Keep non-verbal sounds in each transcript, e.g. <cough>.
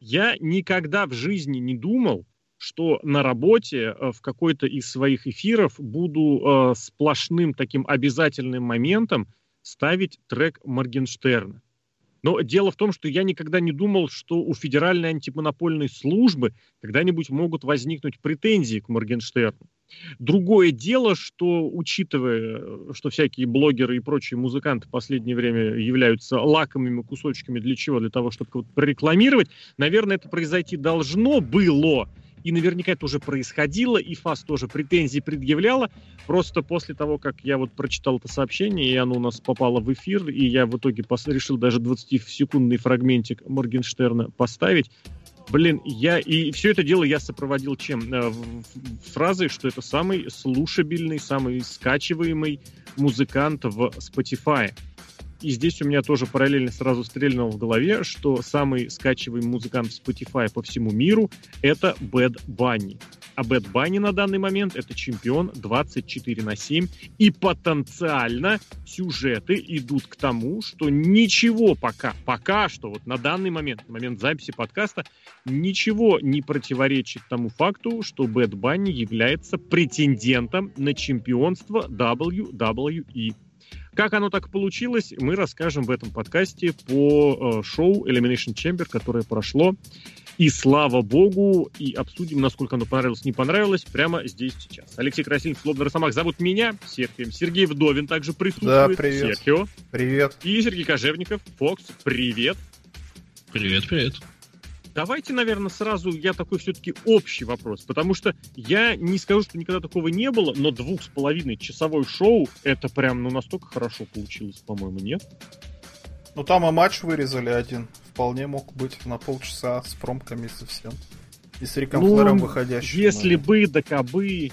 Я никогда в жизни не думал, что на работе э, в какой-то из своих эфиров буду э, сплошным таким обязательным моментом ставить трек Моргенштерна. Но дело в том, что я никогда не думал, что у Федеральной антимонопольной службы когда-нибудь могут возникнуть претензии к Моргенштерну. Другое дело, что, учитывая, что всякие блогеры и прочие музыканты в последнее время являются лакомыми кусочками для чего? Для того, чтобы вот прорекламировать, наверное, это произойти должно было, и наверняка это уже происходило, и ФАС тоже претензии предъявляла. Просто после того, как я вот прочитал это сообщение, и оно у нас попало в эфир, и я в итоге решил даже 20-секундный фрагментик Моргенштерна поставить, Блин, я и все это дело я сопроводил чем? Э, фразой, что это самый слушабельный, самый скачиваемый музыкант в Spotify. И здесь у меня тоже параллельно сразу стрельнуло в голове, что самый скачиваемый музыкант Spotify по всему миру — это Bad Bunny. А Bad Bunny на данный момент — это чемпион 24 на 7. И потенциально сюжеты идут к тому, что ничего пока, пока что, вот на данный момент, момент записи подкаста, ничего не противоречит тому факту, что Bad Bunny является претендентом на чемпионство WWE. Как оно так получилось, мы расскажем в этом подкасте по э, шоу Elimination Chamber, которое прошло. И слава богу, и обсудим, насколько оно понравилось, не понравилось, прямо здесь сейчас. Алексей Красильев, Слобный Росомах зовут меня, Серхием. Сергей Вдовин также присутствует. Да, привет. Серхио. Привет. И Сергей Кожевников, Фокс, привет. Привет, привет. Давайте, наверное, сразу я такой все-таки общий вопрос, потому что я не скажу, что никогда такого не было, но двух с половиной часовой шоу это прям ну настолько хорошо получилось, по-моему, нет? Ну там и матч вырезали один, вполне мог быть на полчаса с промками совсем. И с Риком ну, Флэром выходящим. Если ну. бы, да кабы.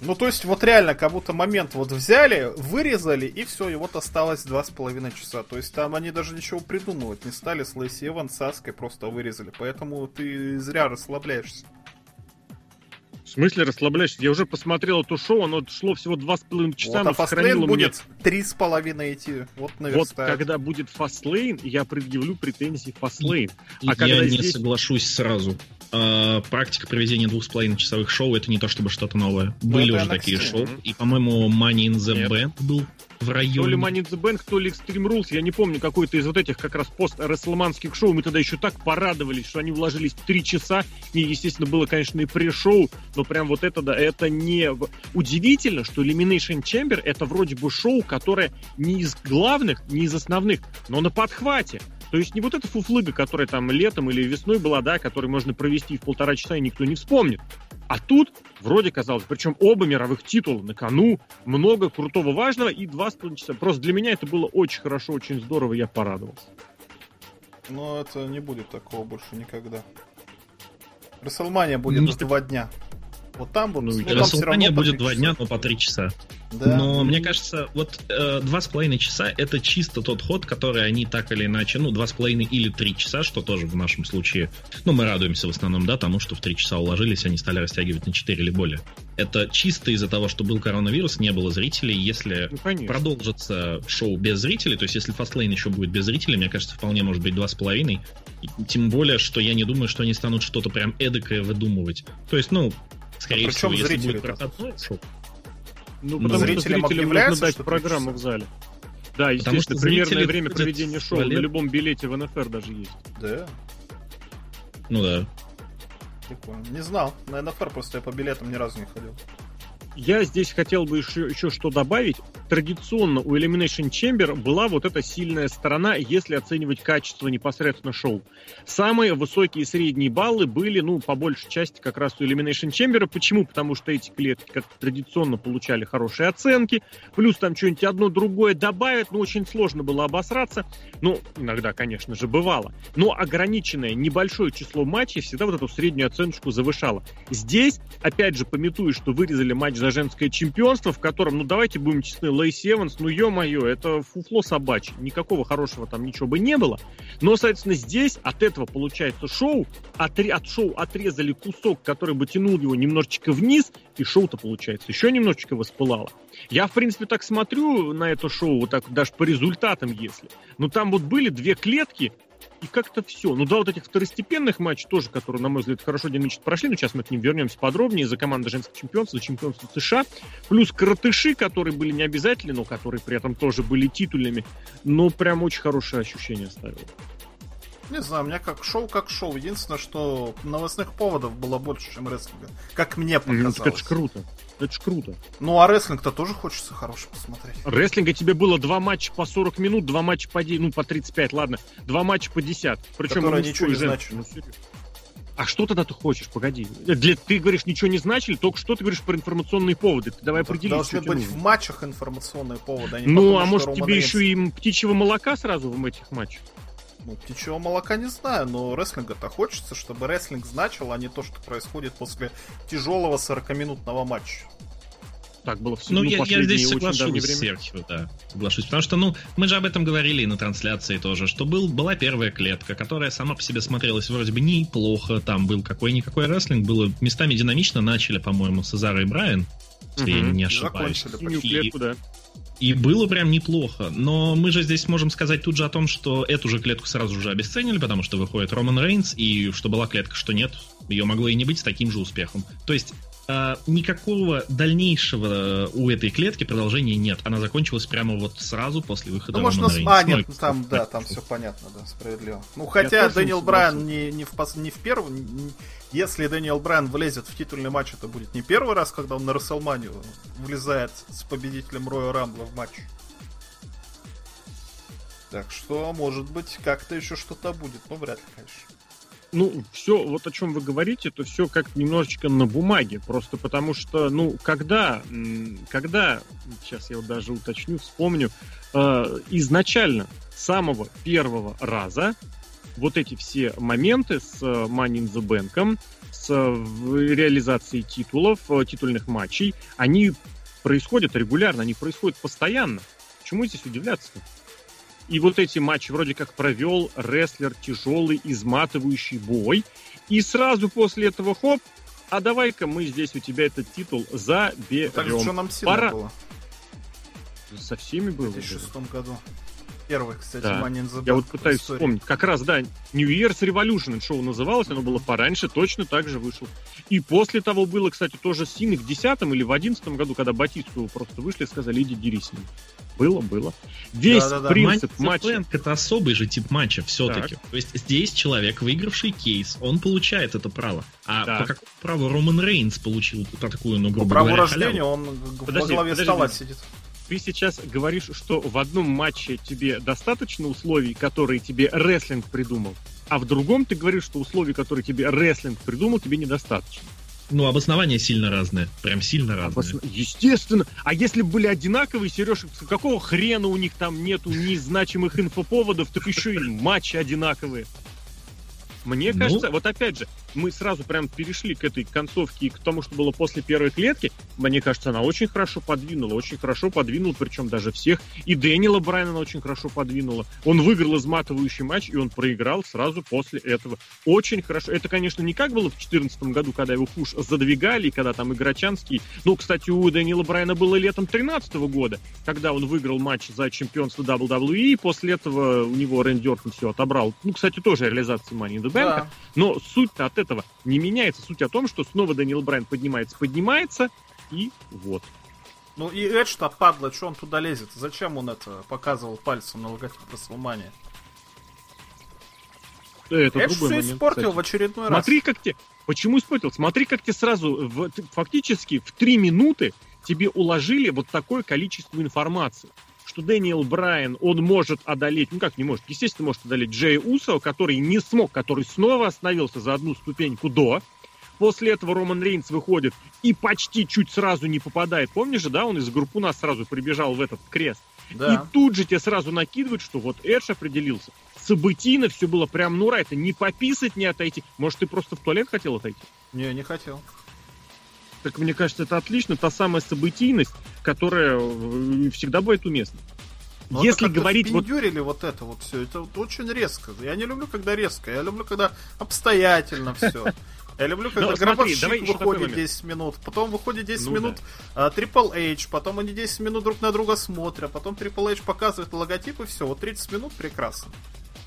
Ну, то есть, вот реально, как будто момент вот взяли, вырезали, и все, и вот осталось два с половиной часа. То есть, там они даже ничего придумывать не стали с Лейси Эван, с Аской просто вырезали. Поэтому ты зря расслабляешься. В смысле расслабляешься? Я уже посмотрел это шоу, оно шло всего два с половиной часа, вот, а сохранило будет три с половиной идти. Вот, вот когда будет фастлейн, я предъявлю претензии фастлейн. А я не здесь... соглашусь сразу э, практика проведения двух с половиной часовых шоу это не то чтобы что-то новое. Ну, Были уже такие шоу. И, по-моему, Money in the Нет. Bank был в районе. То ли Money in the Bank, то ли Extreme Rules. Я не помню, какой-то из вот этих как раз пост-рестлманских шоу. Мы тогда еще так порадовались, что они вложились в три часа. И, естественно, было, конечно, и pre-шоу. Но прям вот это, да, это не... Удивительно, что Elimination Chamber это вроде бы шоу, которое не из главных, не из основных, но на подхвате. То есть не вот эта фуфлыга, которая там летом или весной была, да, которую можно провести в полтора часа и никто не вспомнит. А тут вроде казалось, причем оба мировых титула на кону, много крутого важного и два с половиной часа. Просто для меня это было очень хорошо, очень здорово, я порадовался. Но это не будет такого больше никогда. Расселмания будет не... два дня. Вот там вот. Ну, ну, Расселмания будет два дня, но по три часа. Да. Но мне кажется, вот э, два с половиной часа это чисто тот ход, который они так или иначе, ну, два с половиной или три часа, что тоже в нашем случае, ну, мы радуемся в основном, да, тому, что в три часа уложились, они стали растягивать на четыре или более. Это чисто из-за того, что был коронавирус, не было зрителей. Если ну, продолжится шоу без зрителей, то есть если Fastlane еще будет без зрителей, мне кажется, вполне может быть два с половиной. Тем более, что я не думаю, что они станут что-то прям эдакое выдумывать. То есть, ну, скорее а всего, если будет проходное шоу, ну, потому что зрителям нужно дать программу в зале. Да, естественно, примерное время проведения шоу на любом билете в НФР даже есть. Да? Ну да. Прикольно. Не знал. На НФР просто я по билетам ни разу не ходил. Я здесь хотел бы еще, еще что добавить. Традиционно у Elimination Chamber была вот эта сильная сторона, если оценивать качество непосредственно шоу. Самые высокие средние баллы были, ну, по большей части как раз у Elimination Chamber. Почему? Потому что эти клетки как традиционно получали хорошие оценки, плюс там что-нибудь одно другое добавят, ну, очень сложно было обосраться. Ну, иногда, конечно же, бывало. Но ограниченное небольшое число матчей всегда вот эту среднюю оценочку завышало. Здесь, опять же, пометую, что вырезали матч за женское чемпионство, в котором, ну давайте будем честны, Лейси Эванс, ну ё-моё, это фуфло собачье, никакого хорошего там ничего бы не было. Но, соответственно, здесь от этого получается шоу, от, от шоу отрезали кусок, который бы тянул его немножечко вниз, и шоу-то, получается, еще немножечко воспылало. Я, в принципе, так смотрю на это шоу, вот так даже по результатам, если. Но там вот были две клетки, и как-то все. Ну да, вот этих второстепенных матчей тоже, которые, на мой взгляд, хорошо динамично прошли, но сейчас мы к ним вернемся подробнее, за команды женского чемпионства, за чемпионство США, плюс коротыши, которые были не обязательны, но которые при этом тоже были титульными, ну прям очень хорошее ощущение оставило. Не знаю, у меня как шоу, как шоу. Единственное, что новостных поводов было больше, чем рестлинга. Как мне показалось. Это ж круто. Это ж круто. Ну, а рестлинг-то тоже хочется хороший посмотреть. Рестлинга тебе было два матча по 40 минут, два матча по 10, ну, по 35, ладно. Два матча по 10. Причем Которые ничего не значат. Ну, а что тогда ты хочешь? Погоди. Для, ты говоришь, ничего не значили, только что ты говоришь про информационные поводы. Ты давай определись. Должны быть нужно. в матчах информационные поводы, а не Ну, потому, а может тебе еще и птичьего молока сразу в этих матчах? Ну, птичьего молока не знаю, но рестлинга-то хочется, чтобы рестлинг значил, а не то, что происходит после тяжелого 40-минутного матча. Так было все. Ну, ну я, я здесь соглашусь с Серхио, да. Соглашусь. Потому что, ну, мы же об этом говорили и на трансляции тоже, что был, была первая клетка, которая сама по себе смотрелась вроде бы неплохо. Там был какой-никакой рестлинг, было местами динамично. Начали, по-моему, Сезар и Брайан, если угу. я не ошибаюсь. Закончили клетку, да. И было прям неплохо. Но мы же здесь можем сказать тут же о том, что эту же клетку сразу же обесценили, потому что выходит Роман Рейнс, и что была клетка, что нет, ее могло и не быть с таким же успехом. То есть никакого дальнейшего у этой клетки продолжения нет. Она закончилась прямо вот сразу после выхода ну, Романа можно... Рейнса. А, нет, ну, там, да, там все понятно, да, справедливо. Ну, хотя Дэниел Брайан не, не, в, не в первом, если Дэниел Брайан влезет в титульный матч, это будет не первый раз, когда он на Расселманию влезает с победителем Роя Рамбла в матч. Так что, может быть, как-то еще что-то будет, но вряд ли, конечно. Ну, все, вот о чем вы говорите, это все как немножечко на бумаге. Просто потому что, ну, когда, когда, сейчас я вот даже уточню, вспомню, э, изначально, самого первого раза вот эти все моменты с э, Money in the Bank, с э, реализацией титулов, э, титульных матчей, они происходят регулярно, они происходят постоянно. Почему здесь удивляться-то? И вот эти матчи вроде как провел рестлер тяжелый, изматывающий бой. И сразу после этого хоп, а давай-ка мы здесь у тебя этот титул заберем. Так что нам Пора... было? Со всеми было. В 2006 году. Первый, кстати, да. Money in the Я вот пытаюсь истории. вспомнить. Как раз, да, New Year's Revolution шоу называлось, оно было пораньше, точно так же вышел. И после того было, кстати, тоже с Синой в 10 или в 11 году, когда Батисту просто вышли и сказали, иди дерись с ним. Было, было. Весь да, да, да. принцип матча... это особый же тип матча все-таки. То есть здесь человек, выигравший кейс, он получает это право. А да. по какому праву Роман Рейнс получил такую, ну, грубо по праву говоря, рождения халяву? он подожди, во главе подожди, стола сидит ты сейчас говоришь, что в одном матче тебе достаточно условий, которые тебе рестлинг придумал, а в другом ты говоришь, что условий, которые тебе рестлинг придумал, тебе недостаточно. Ну, обоснования сильно разные. Прям сильно разные. Обосно... Естественно. А если бы были одинаковые, Сереж, какого хрена у них там нету незначимых инфоповодов, так еще и матчи одинаковые. Мне ну... кажется, вот опять же, мы сразу прям перешли к этой концовке и к тому, что было после первой клетки. Мне кажется, она очень хорошо подвинула, очень хорошо подвинула, причем даже всех. И Дэниела Брайана очень хорошо подвинула. Он выиграл изматывающий матч, и он проиграл сразу после этого. Очень хорошо. Это, конечно, не как было в 2014 году, когда его пуш задвигали, когда там Играчанский... Ну, кстати, у Дэниела Брайана было летом 2013 года, когда он выиграл матч за чемпионство WWE, и после этого у него Рэнди Ортон все отобрал. Ну, кстати, тоже реализация Money in the Bank. Да. Но суть-то от этого не меняется. Суть о том, что снова Даниэл Брайан поднимается, поднимается, и вот. Ну и Эдж-то падла, что он туда лезет? Зачем он это показывал пальцем на логотип Расселмания? Это Эдж все момент, испортил кстати. в очередной Смотри, раз. Смотри, как тебе... Почему испортил? Смотри, как тебе сразу, в, фактически в три минуты тебе уложили вот такое количество информации что Дэниел Брайан, он может одолеть, ну как не может, естественно, может одолеть Джея Усо, который не смог, который снова остановился за одну ступеньку до. После этого Роман Рейнс выходит и почти чуть сразу не попадает. Помнишь же, да, он из группы нас сразу прибежал в этот крест. Да. И тут же тебе сразу накидывают, что вот Эдж определился. Событийно все было прям, ну, это не пописать, не отойти. Может, ты просто в туалет хотел отойти? Не, не хотел. Так мне кажется, это отлично, та самая событийность, которая э, всегда будет уместна. Но Если говорить вот... вот это вот все, это вот очень резко. Я не люблю, когда резко, я люблю, когда обстоятельно все. <laughs> Я люблю, когда гробовщик выходит 10 минут, потом выходит 10 ну, минут да. Triple H, потом они 10 минут друг на друга смотрят, потом Triple H показывает логотип и все. Вот 30 минут прекрасно.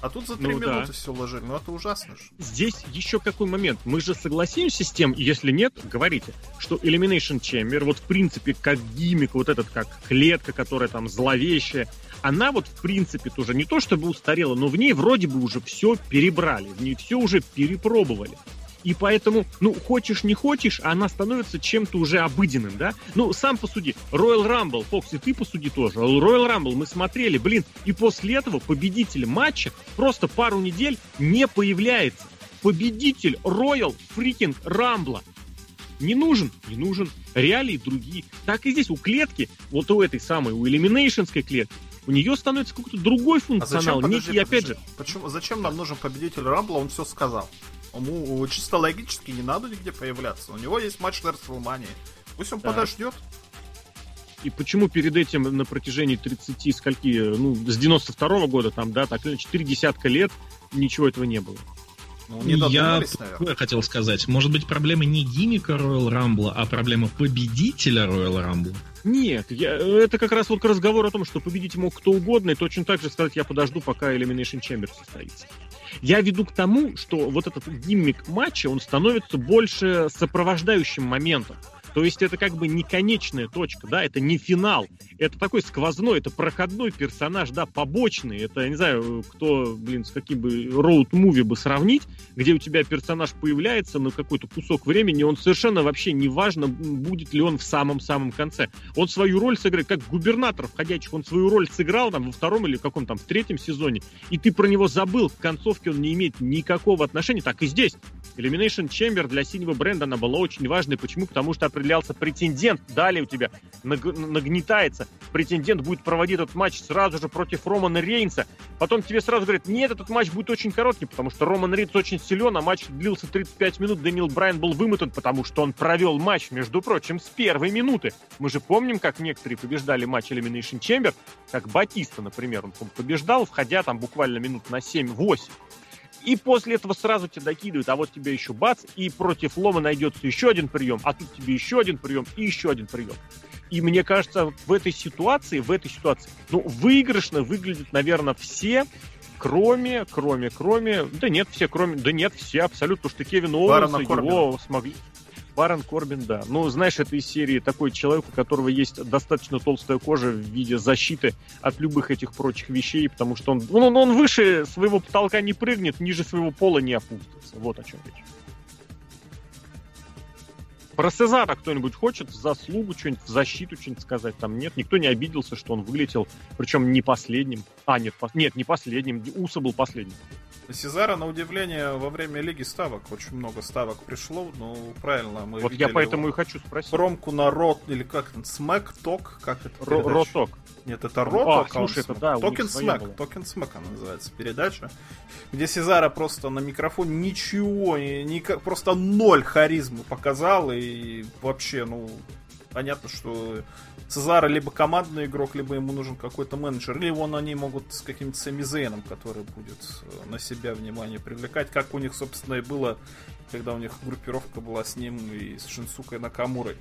А тут за три ну, минуты да. все уложили. Ну это ужасно же. Здесь еще какой момент. Мы же согласимся с тем, если нет, говорите, что Elimination Chamber, вот в принципе, как гиммик, вот этот, как клетка, которая там зловещая, она вот в принципе тоже не то чтобы устарела, но в ней вроде бы уже все перебрали, в ней все уже перепробовали. И поэтому, ну, хочешь не хочешь, она становится чем-то уже обыденным, да? Ну, сам посуди. Royal Rumble, Фокс, и ты посуди тоже. Royal Rumble мы смотрели, блин, и после этого победитель матча просто пару недель не появляется. Победитель Royal Freaking Rumble. Не нужен? Не нужен. Реалии другие. Так и здесь у клетки, вот у этой самой, у элиминейшнской клетки, у нее становится какой-то другой функционал. А зачем, подожди, Некий, подожди. опять же... Почему, зачем нам нужен победитель Рамбла? Он все сказал. Ему чисто логически не надо нигде появляться. У него есть матч на WrestleMania. Пусть он да. подождет. И почему перед этим на протяжении 30 скольки, ну, с 92 -го года, там, да, так, четыре десятка лет ничего этого не было. Ну, не я такое хотел сказать. Может быть, проблема не гиммика Royal Rumble, а проблема победителя Royal Rumble? Нет, я, это как раз вот разговор о том, что победить мог кто угодно, и точно так же сказать, я подожду, пока Elimination Chamber состоится. Я веду к тому, что вот этот гиммик матча, он становится больше сопровождающим моментом. То есть это как бы не конечная точка, да, это не финал. Это такой сквозной, это проходной персонаж, да, побочный. Это, я не знаю, кто, блин, с каким бы роуд-муви бы сравнить, где у тебя персонаж появляется на какой-то кусок времени, он совершенно вообще не важно, будет ли он в самом-самом конце. Он свою роль сыграет, как губернатор входящих, он свою роль сыграл там во втором или каком там, в третьем сезоне, и ты про него забыл, к концовке он не имеет никакого отношения, так и здесь. Elimination Chamber для синего бренда она была очень важной. Почему? Потому что определялся претендент. Далее у тебя нагнетается. Претендент будет проводить этот матч сразу же против Романа Рейнса. Потом тебе сразу говорят, нет, этот матч будет очень короткий, потому что Роман Рейнс очень силен, а матч длился 35 минут. Дэниел Брайан был вымотан, потому что он провел матч, между прочим, с первой минуты. Мы же помним, как некоторые побеждали матч Elimination Chamber, как Батиста, например, он побеждал, входя там буквально минут на 7-8. И после этого сразу тебя докидывают, а вот тебе еще бац, и против лома найдется еще один прием, а тут тебе еще один прием и еще один прием. И мне кажется, в этой ситуации, в этой ситуации, ну, выигрышно выглядят, наверное, все, кроме, кроме, кроме, да нет, все, кроме, да нет, все абсолютно, потому что Кевин Оуэнс его смогли, Барон Корбин, да. Ну, знаешь, это из серии такой человек, у которого есть достаточно толстая кожа в виде защиты от любых этих прочих вещей, потому что он, ну, он выше своего потолка не прыгнет, ниже своего пола не опустится. Вот о чем речь. Про Сезара кто-нибудь хочет в заслугу что-нибудь, в защиту что-нибудь сказать? Там нет, никто не обиделся, что он вылетел, причем не последним. А, нет, по... нет, не последним, Уса был последним. Сезара, на удивление, во время Лиги Ставок очень много ставок пришло. Ну, правильно, мы Вот я поэтому и хочу спросить. Промку на Raw, или как это, Smack Talk, как это? Raw Talk. Нет, это Raw Talk. А, слушай, это да, Talking Smack, Talking Smack она называется, передача, где Сезара просто на микрофоне ничего, ни, просто ноль харизмы показал, и вообще, ну, понятно, что Цезара либо командный игрок, либо ему нужен какой-то менеджер, или вон они могут с каким-то Сами Зейном, который будет э, на себя внимание привлекать, как у них, собственно, и было, когда у них группировка была с ним и с Шинсукой Накамурой.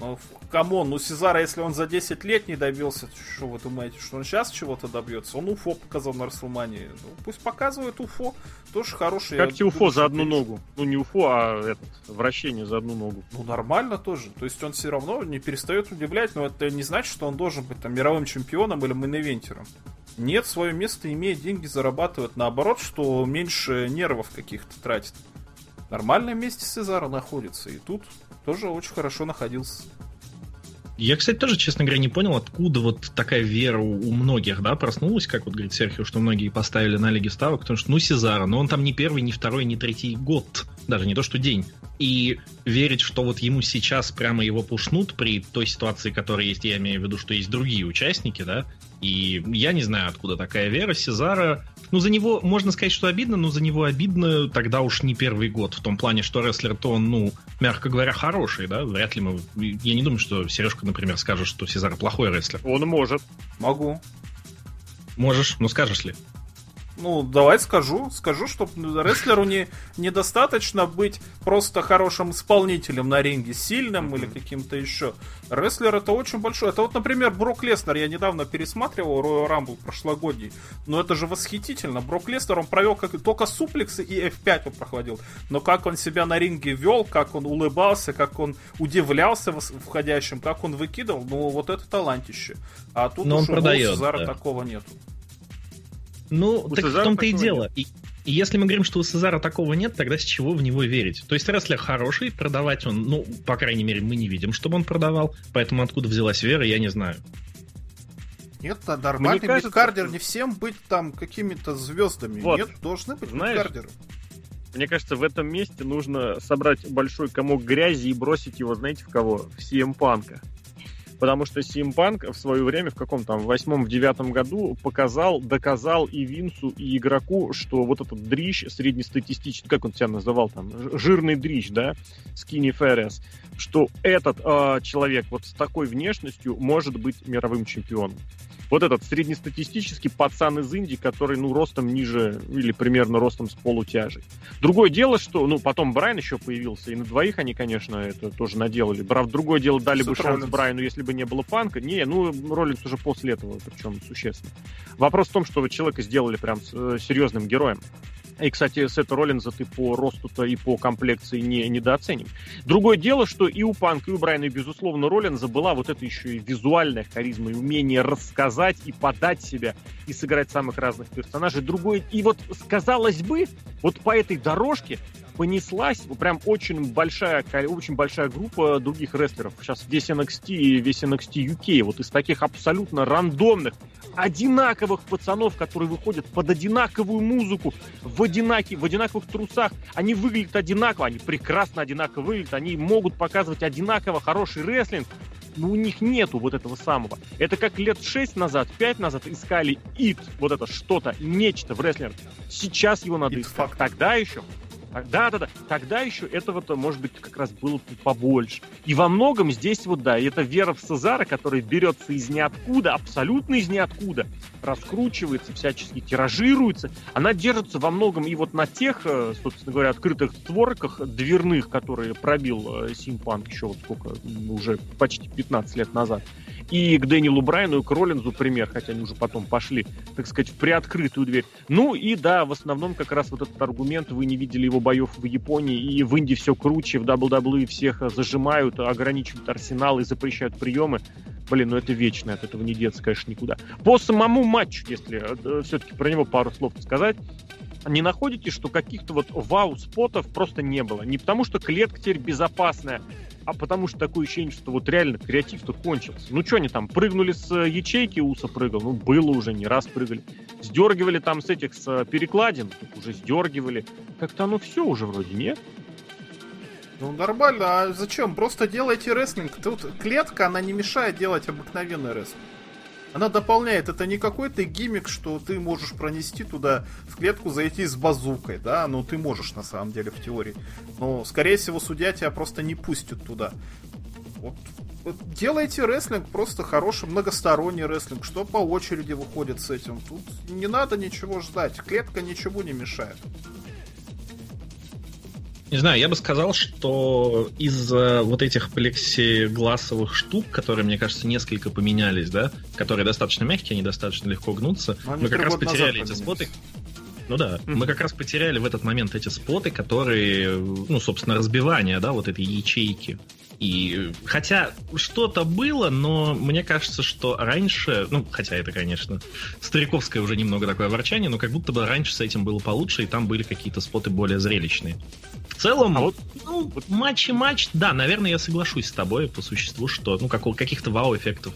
Ну, come on, ну Сезара, если он за 10 лет не добился, что вы думаете, что он сейчас чего-то добьется? Он UFO показал на Рестлмании. Ну, пусть показывает UFO. Тоже хороший. Как тебе UFO за одну ногу? Ну, не UFO, а этот, вращение за одну ногу. Ну, нормально тоже. То есть он все равно не перестает удивлять, но это не значит, что он должен быть там мировым чемпионом или main eventer ом. Нет, свое место имеет, деньги зарабатывает. Наоборот, что меньше нервов каких-то тратит. Нормальное месте Сезара находится. И тут тоже очень хорошо находился. Я, кстати, тоже, честно говоря, не понял, откуда вот такая вера у многих, да, проснулась, как вот говорит Серхио, что многие поставили на Лиге Ставок, потому что, ну, Сезара, но он там не первый, не второй, не третий год, даже не то, что день. И верить, что вот ему сейчас прямо его пушнут при той ситуации, которая есть, я имею в виду, что есть другие участники, да, и я не знаю, откуда такая вера. Сезара ну, за него можно сказать, что обидно, но за него обидно тогда уж не первый год. В том плане, что рестлер-то он, ну, мягко говоря, хороший, да? Вряд ли мы... Я не думаю, что Сережка, например, скажет, что Сезар плохой рестлер. Он может. Могу. Можешь, но скажешь ли? Ну, давай скажу. Скажу, что рестлеру не, недостаточно быть просто хорошим исполнителем на ринге, сильным mm-hmm. или каким-то еще. Рестлер это очень большой. Это вот, например, Брок Леснер. Я недавно пересматривал Royal Rumble прошлогодний. Но это же восхитительно. Брок Леснер, он провел как только суплексы и F5 он проходил. Но как он себя на ринге вел, как он улыбался, как он удивлялся входящим, как он выкидывал, ну вот это талантище. А тут Но он продает, у да. такого нету. Ну, у так Сезара в том-то и дело. И, и если мы говорим, что у Сезара такого нет, тогда с чего в него верить? То есть рестлер хороший, продавать он, ну, по крайней мере, мы не видим, чтобы он продавал, поэтому откуда взялась вера, я не знаю. Нет, нормальный кажется... мидкардер, не всем быть там какими-то звездами. Вот. Нет, должны быть Знаешь, мидкардеры. Мне кажется, в этом месте нужно собрать большой комок грязи и бросить его, знаете, в кого? В CM Панка потому что Симпанк в свое время, в каком там, в восьмом, в девятом году показал, доказал и Винсу, и игроку, что вот этот дрищ среднестатистический, как он себя называл там, жирный дрищ, да, Скини Феррес, что этот э, человек вот с такой внешностью может быть мировым чемпионом вот этот среднестатистический пацан из Индии, который, ну, ростом ниже или примерно ростом с полутяжей. Другое дело, что, ну, потом Брайан еще появился, и на двоих они, конечно, это тоже наделали. Правда, другое дело, дали бы шанс Роллинс. Брайану, если бы не было Панка. Не, ну, Роллинс уже после этого, причем существенно. Вопрос в том, что вы человека сделали прям э, серьезным героем. И, кстати, Сета Роллинза ты по росту-то и по комплекции не недооценим. Другое дело, что и у Панка, и у Брайана, и, безусловно, Роллинза была вот эта еще и визуальная харизма, и умение рассказать, и подать себя, и сыграть самых разных персонажей. Другое... И вот, казалось бы, вот по этой дорожке понеслась прям очень большая, очень большая группа других рестлеров. Сейчас весь NXT и весь NXT UK, вот из таких абсолютно рандомных, одинаковых пацанов, которые выходят под одинаковую музыку, в, одинаки, в одинаковых трусах. Они выглядят одинаково, они прекрасно одинаково выглядят, они могут показывать одинаково хороший рестлинг, но у них нету вот этого самого. Это как лет 6 назад, 5 назад искали ит, вот это что-то, нечто в рестлинге. Сейчас его надо искать. Тогда еще да, да, да. Тогда еще этого-то, может быть, как раз было побольше. И во многом здесь вот, да, это вера в Цезара, которая берется из ниоткуда, абсолютно из ниоткуда, раскручивается, всячески тиражируется. Она держится во многом и вот на тех, э, собственно говоря, открытых створках дверных, которые пробил э, Симпанк еще вот сколько, уже почти 15 лет назад и к Дэниелу Брайану, и к Роллинзу пример, хотя они уже потом пошли, так сказать, в приоткрытую дверь. Ну и да, в основном как раз вот этот аргумент, вы не видели его боев в Японии, и в Индии все круче, в WWE всех зажимают, ограничивают арсенал и запрещают приемы. Блин, ну это вечно, от этого не деться, конечно, никуда. По самому матчу, если э, все-таки про него пару слов сказать, не находите, что каких-то вот вау-спотов просто не было? Не потому, что клетка теперь безопасная, а потому что такое ощущение, что вот реально креатив-то кончился. Ну что они там, прыгнули с э, ячейки, Уса прыгал, ну было уже, не раз прыгали. Сдергивали там с этих с э, перекладин, уже сдергивали. Как-то оно все уже вроде, нет? Ну нормально, а зачем? Просто делайте рестлинг. Тут клетка, она не мешает делать обыкновенный рестлинг. Она дополняет, это не какой-то гиммик, что ты можешь пронести туда в клетку, зайти с базукой, да, ну ты можешь на самом деле в теории. Но, скорее всего, судья тебя просто не пустит туда. Вот, вот делайте рестлинг просто хороший, многосторонний рестлинг, что по очереди выходит с этим. Тут не надо ничего ждать, клетка ничего не мешает. Не знаю, я бы сказал, что из-за вот этих плексигласовых штук, которые, мне кажется, несколько поменялись, да, которые достаточно мягкие, они достаточно легко гнутся, мы как раз потеряли эти споты. Ну да, mm-hmm. мы как раз потеряли в этот момент эти споты, которые, ну, собственно, разбивание, да, вот этой ячейки. И хотя что-то было, но мне кажется, что раньше, ну, хотя это, конечно, стариковское уже немного такое ворчание, но как будто бы раньше с этим было получше, и там были какие-то споты более зрелищные. В целом, а вот, ну, матч и матч, да, наверное, я соглашусь с тобой по существу, что, ну, как, каких-то вау-эффектов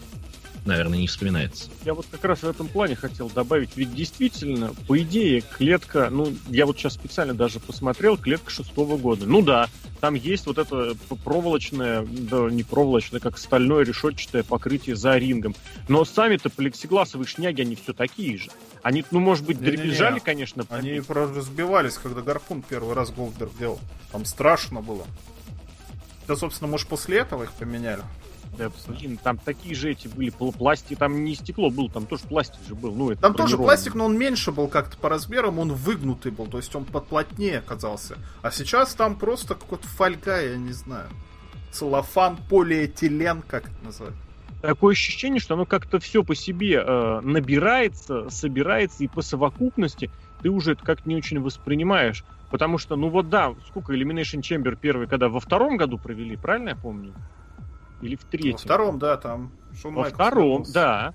наверное, не вспоминается. Я вот как раз в этом плане хотел добавить, ведь действительно, по идее, клетка, ну, я вот сейчас специально даже посмотрел, клетка шестого года. Ну да, там есть вот это проволочное, да не проволочное, как стальное решетчатое покрытие за рингом. Но сами-то плексигласовые шняги, они все такие же. Они, ну, может быть, дребезжали, конечно. Они разбивались, когда гарпун первый раз Голдберг делал. Там страшно было. Да, собственно, может, после этого их поменяли. Да, блин, там такие же эти были пластики, там не стекло был, там тоже пластик же был. Ну, это там тоже пластик, но он меньше был как-то по размерам, он выгнутый был, то есть он подплотнее оказался. А сейчас там просто какой-то фольга, я не знаю. Целлофан, полиэтилен, как это называть? Такое ощущение, что оно как-то все по себе э, набирается, собирается, и по совокупности ты уже это как-то не очень воспринимаешь. Потому что, ну вот да, сколько Elimination Chamber первый, когда во втором году провели, правильно я помню? Или в третьем? Во втором, да, там. Шон Во Майкл втором, снялся. да.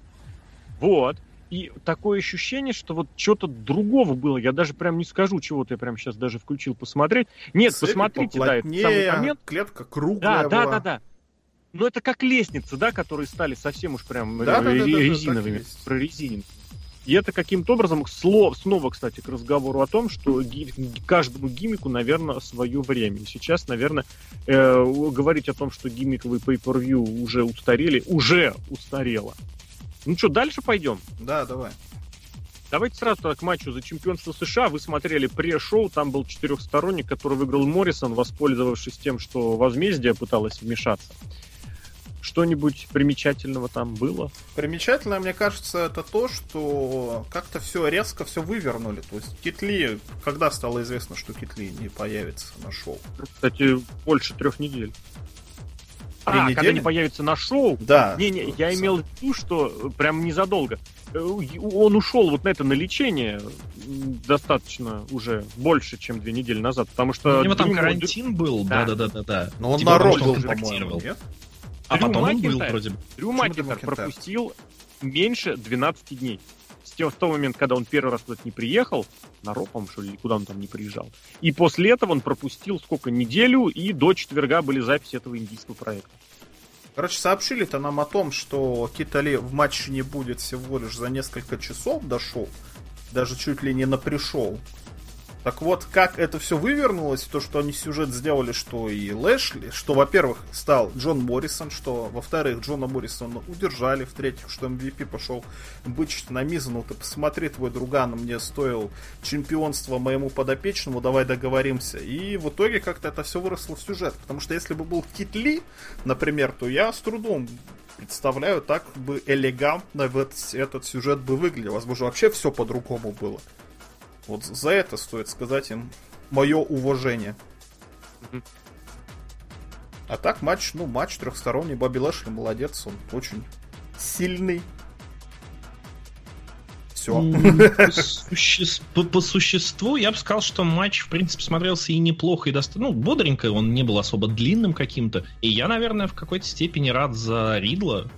Вот. И такое ощущение, что вот что-то другого было. Я даже прям не скажу, чего-то я прям сейчас даже включил посмотреть. Нет, Цепи посмотрите, да, это самый момент. Клетка круглая Да, была. да, да, да. Но это как лестницы, да, которые стали совсем уж прям да, резиновыми, да, да, да, прорезиненными. И это каким-то образом слов, снова, кстати, к разговору о том, что ги, каждому гиммику, наверное, свое время. И сейчас, наверное, э, говорить о том, что гиммиковый pay-per-view уже устарели, уже устарело. Ну что, дальше пойдем? Да, давай. Давайте сразу к матчу за чемпионство США. Вы смотрели пре-шоу, там был четырехсторонник, который выиграл Моррисон, воспользовавшись тем, что возмездие пыталось вмешаться. Что-нибудь примечательного там было? Примечательное, мне кажется, это то, что как-то все резко все вывернули. То есть Китли, когда стало известно, что Китли не появится на шоу? Кстати, больше трех недель. а, недели? когда не появится на шоу? Да. Не-не, я имел в виду, что прям незадолго. Э, он ушел вот на это на лечение достаточно уже больше, чем две недели назад, потому что... У него там карантин был, да-да-да-да. Но он типа, на рок был, по-моему, нет? А Дрю потом Макинтайр, он был вроде бы. Дрю Макинтайр пропустил меньше 12 дней. С того, с того момента, когда он первый раз куда-то не приехал, на Ропом, что ли, куда он там не приезжал. И после этого он пропустил сколько, неделю, и до четверга были записи этого индийского проекта. Короче, сообщили-то нам о том, что Китали в матче не будет всего лишь за несколько часов до шоу. Даже чуть ли не на пришел. Так вот, как это все вывернулось, то, что они сюжет сделали, что и Лэшли, что, во-первых, стал Джон Моррисон, что, во-вторых, Джона Моррисона удержали, в-третьих, что MVP пошел бычить на Мизану, ты посмотри, твой друган мне стоил чемпионство моему подопечному, давай договоримся. И в итоге как-то это все выросло в сюжет, потому что если бы был Кит Ли, например, то я с трудом представляю, так бы элегантно вот этот сюжет бы выглядел. Возможно, вообще все по-другому было. Вот за это стоит сказать им мое уважение. А так матч, ну, матч трехсторонний. Бобби Лэшли молодец, он очень сильный. Все. <laughs> По, по, существу я бы сказал, что матч, в принципе, смотрелся и неплохо, и достаточно, ну, бодренько, он не был особо длинным каким-то. И я, наверное, в какой-то степени рад за Ридла,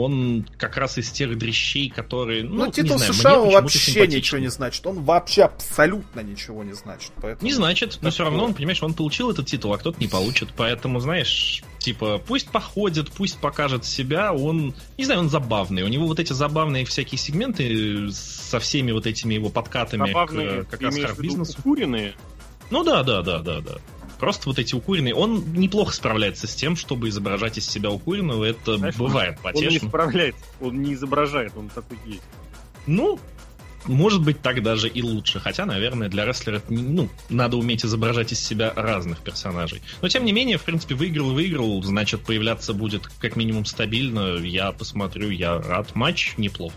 он как раз из тех дрищей, которые... Ну, ну титул знаю, США вообще ничего не значит. Он вообще абсолютно ничего не значит. Поэтому... Не значит, но все равно он, понимаешь, он получил этот титул, а кто-то не получит. Поэтому, знаешь, типа, пусть походит, пусть покажет себя, он, не знаю, он забавный. У него вот эти забавные всякие сегменты со всеми вот этими его подкатами забавные, к, как раз бизнесу. Ну да, да, да, да, да. Просто вот эти укуренные. Он неплохо справляется с тем, чтобы изображать из себя укуренного. Это Знаешь, бывает потешно. Он не справляется, он не изображает, он такой есть. Ну, может быть, так даже и лучше. Хотя, наверное, для рестлера ну, надо уметь изображать из себя разных персонажей. Но, тем не менее, в принципе, выиграл-выиграл, значит, появляться будет как минимум стабильно. Я посмотрю, я рад. Матч неплох.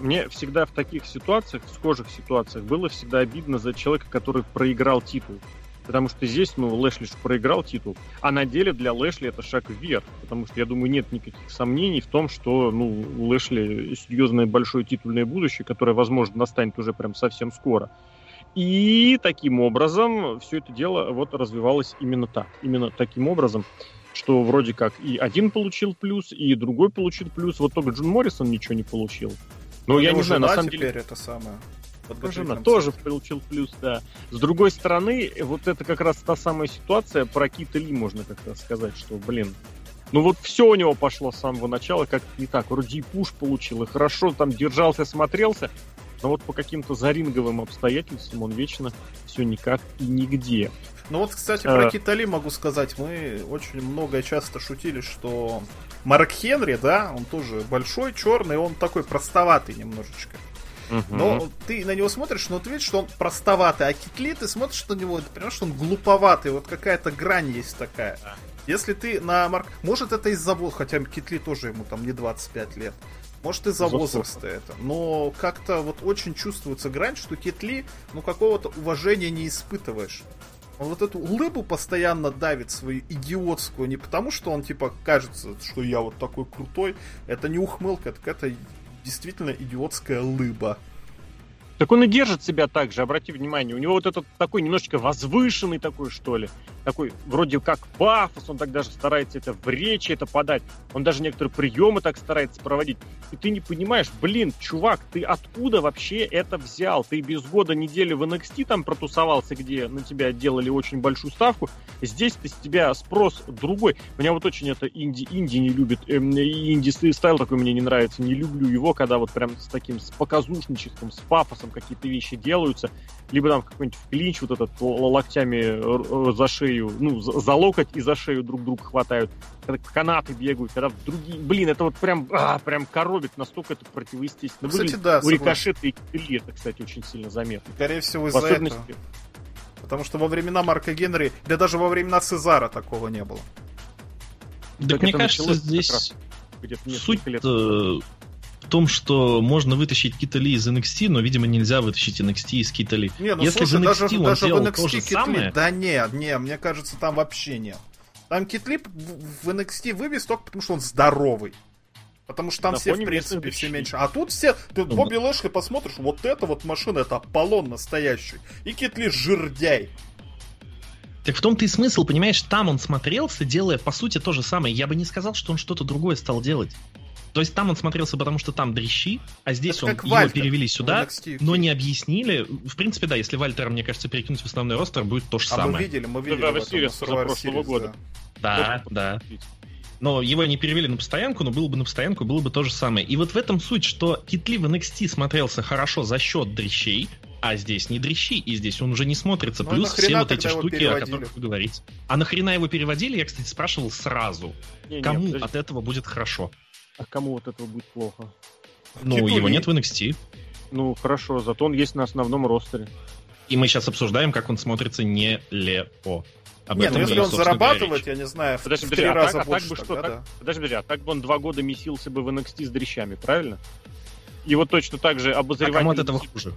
Мне всегда в таких ситуациях, в схожих ситуациях, было всегда обидно за человека, который проиграл титул. Потому что здесь, ну, Лэшли проиграл титул, а на деле для Лэшли это шаг вверх. Потому что, я думаю, нет никаких сомнений в том, что, ну, у Лэшли серьезное большое титульное будущее, которое, возможно, настанет уже прям совсем скоро. И таким образом все это дело вот развивалось именно так. Именно таким образом, что вроде как и один получил плюс, и другой получил плюс. Вот только Джон Моррисон ничего не получил. Но ну, я не знаю, на самом деле... это самое. Жена тоже получил плюс, да. С другой стороны, вот это как раз та самая ситуация, про Кита Ли можно как раз сказать, что, блин, ну вот все у него пошло с самого начала как не так. Вроде и пуш получил, и хорошо там держался, смотрелся, но вот по каким-то заринговым обстоятельствам он вечно все никак и нигде. Ну вот, кстати, про а... Китали могу сказать. Мы очень много часто шутили, что Марк Хенри, да, он тоже большой, черный, он такой простоватый немножечко. Угу. Но ты на него смотришь, но ты видишь, что он простоватый. А Китли, ты смотришь на него, ты понимаешь, что он глуповатый. Вот какая-то грань есть такая. Если ты на Марк... Может, это из-за... Хотя Китли тоже ему там не 25 лет. Может, из-за возраста это. Но как-то вот очень чувствуется грань, что Китли, ну, какого-то уважения не испытываешь. Он вот эту улыбу постоянно давит свою идиотскую, не потому что он типа кажется, что я вот такой крутой. Это не ухмылка, так это действительно идиотская лыба. Так он и держит себя так же, обрати внимание. У него вот этот такой немножечко возвышенный такой, что ли. Такой вроде как пафос, он так даже старается это в речи это подать. Он даже некоторые приемы так старается проводить. И ты не понимаешь, блин, чувак, ты откуда вообще это взял? Ты без года недели в NXT там протусовался, где на тебя делали очень большую ставку. Здесь ты с тебя спрос другой. Меня вот очень это инди, инди не любит. Эм, инди стайл такой мне не нравится. Не люблю его, когда вот прям с таким, с показушничеством, с пафосом какие-то вещи делаются, либо там какой-нибудь клинч вот этот локтями за шею, ну, за локоть и за шею друг друга хватают, когда канаты бегают, когда другие... Блин, это вот прям, а, прям коробит, настолько это противоестественно. Кстати, Выглядит. да, У Рикошета и Килли это, кстати, очень сильно заметно. Скорее всего, из-за этого. Потому что во времена Марка Генри, да даже во времена Цезара такого не было. Да, мне кажется, здесь суть лет в том, что можно вытащить Кита Ли из NXT, но, видимо, нельзя вытащить NXT из Кита Ли. Не, ну Если слушай, в NXT даже, он даже делал в NXT то же самое... Да нет, не, мне кажется, там вообще нет. Там Кит Ли в NXT вывез только потому, что он здоровый. Потому что там На все, в принципе, все меньше. А тут все... Ты ну, Бобби да. Лэшли посмотришь, вот это вот машина, это Аполлон настоящий. И Кит Ли жирдяй. Так в том-то и смысл, понимаешь, там он смотрелся, делая, по сути, то же самое. Я бы не сказал, что он что-то другое стал делать. То есть там он смотрелся, потому что там дрищи, а здесь он, его Вальтер, перевели сюда, но не объяснили. В принципе, да, если Вальтера, мне кажется, перекинуть в основной ростер, будет то же а самое. мы видели, мы видели. Да, в прошлого года. Да, да. Но его не перевели на постоянку, но было бы на постоянку, было бы то же самое. И вот в этом суть, что Китли в NXT смотрелся хорошо за счет дрищей, а здесь не дрищи, и здесь он уже не смотрится. Ну, Плюс все вот эти штуки, о которых вы говорите. А нахрена его переводили, я, кстати, спрашивал сразу. Не, Кому не, от этого будет хорошо? А кому вот этого будет плохо? Ну, Титуле. его нет в NXT. Ну, хорошо, зато он есть на основном ростере. И мы сейчас обсуждаем, как он смотрится нелепо. Об Нет, ну если он зарабатывает, я не знаю, подожди, в подожди, три а раза так, больше. А так бы что, тогда, так, да. Подожди, подожди, а так бы он два года месился бы в NXT с дрещами, правильно? И вот точно так же обозреватель... А кому от этого хуже?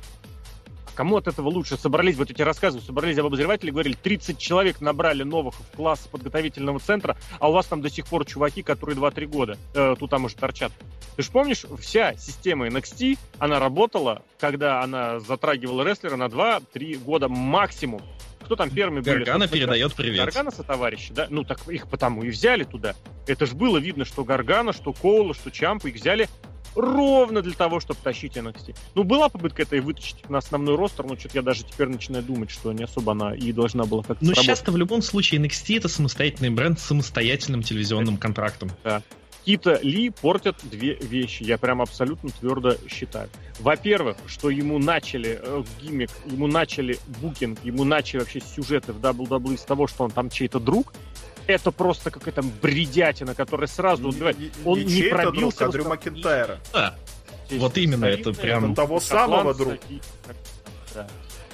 Кому от этого лучше? Собрались вот эти рассказы, собрались об обозревателе, говорили, 30 человек набрали новых в класс подготовительного центра, а у вас там до сих пор чуваки, которые 2-3 года э, тут там уже торчат. Ты же помнишь, вся система NXT, она работала, когда она затрагивала рестлера на 2-3 года максимум. Кто там первыми были? Гаргана передает привет. Гаргана со товарищи, да? Ну, так их потому и взяли туда. Это же было видно, что Гаргана, что Коула, что Чампа их взяли ровно для того, чтобы тащить NXT. Ну, была попытка это и вытащить на основной ростер, но что-то я даже теперь начинаю думать, что не особо она и должна была как-то Но сейчас-то в любом случае NXT это самостоятельный бренд с самостоятельным телевизионным контрактом. Да. Кита Ли портят две вещи, я прям абсолютно твердо считаю. Во-первых, что ему начали э, гиммик, ему начали букинг, ему начали вообще сюжеты в WWE с того, что он там чей-то друг, это просто какая-то бредятина, которая сразу убивает. Он не, не пробился. Друг, а Дрю Макентайра. Да. Вот именно, это прям... Это того самого друга. Да.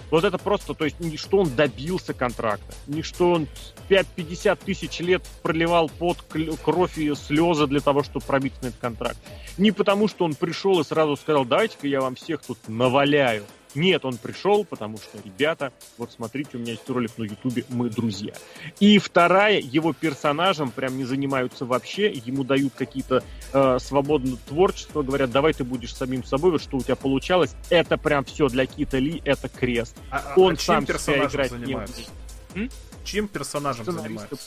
Вот это просто, то есть, не что он добился контракта, не что он 5-50 тысяч лет проливал под кровь и слезы для того, чтобы пробить на этот контракт. Не потому, что он пришел и сразу сказал, давайте-ка я вам всех тут наваляю. Нет, он пришел, потому что, ребята, вот смотрите, у меня есть ролик на Ютубе, мы друзья. И вторая, его персонажем прям не занимаются вообще, ему дают какие-то э, свободное творчество, говорят, давай ты будешь самим собой, вот что у тебя получалось. Это прям все для Кита Ли, это крест. А, а он а сам себя играть занимается? не будет. Чьим персонажем занимается?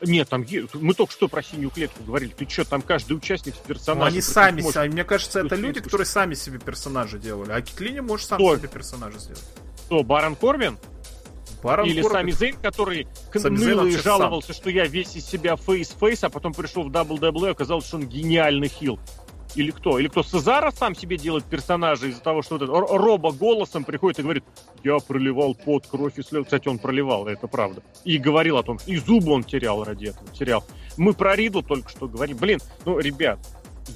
Нет, там мы только что про синюю клетку говорили. Ты что, там каждый участник персонажа. Ну, они сами, может... сами. Мне кажется, это люди, которые сами себе персонажи делали. А Китлини может сам Кто? себе персонажа сделать. Кто, Барон Корбин? Барон Или Корбин. Сами Зейн, который ныл и жаловался, сам. что я весь из себя face-face, а потом пришел в WWE, оказалось, что он гениальный heel. Или кто? Или кто? Сезара сам себе делает персонажа из-за того, что вот Роба голосом приходит и говорит, я проливал пот, кровь и слез. Кстати, он проливал, это правда. И говорил о том, и зубы он терял ради этого, терял. Мы про Риддла только что говорим. Блин, ну, ребят,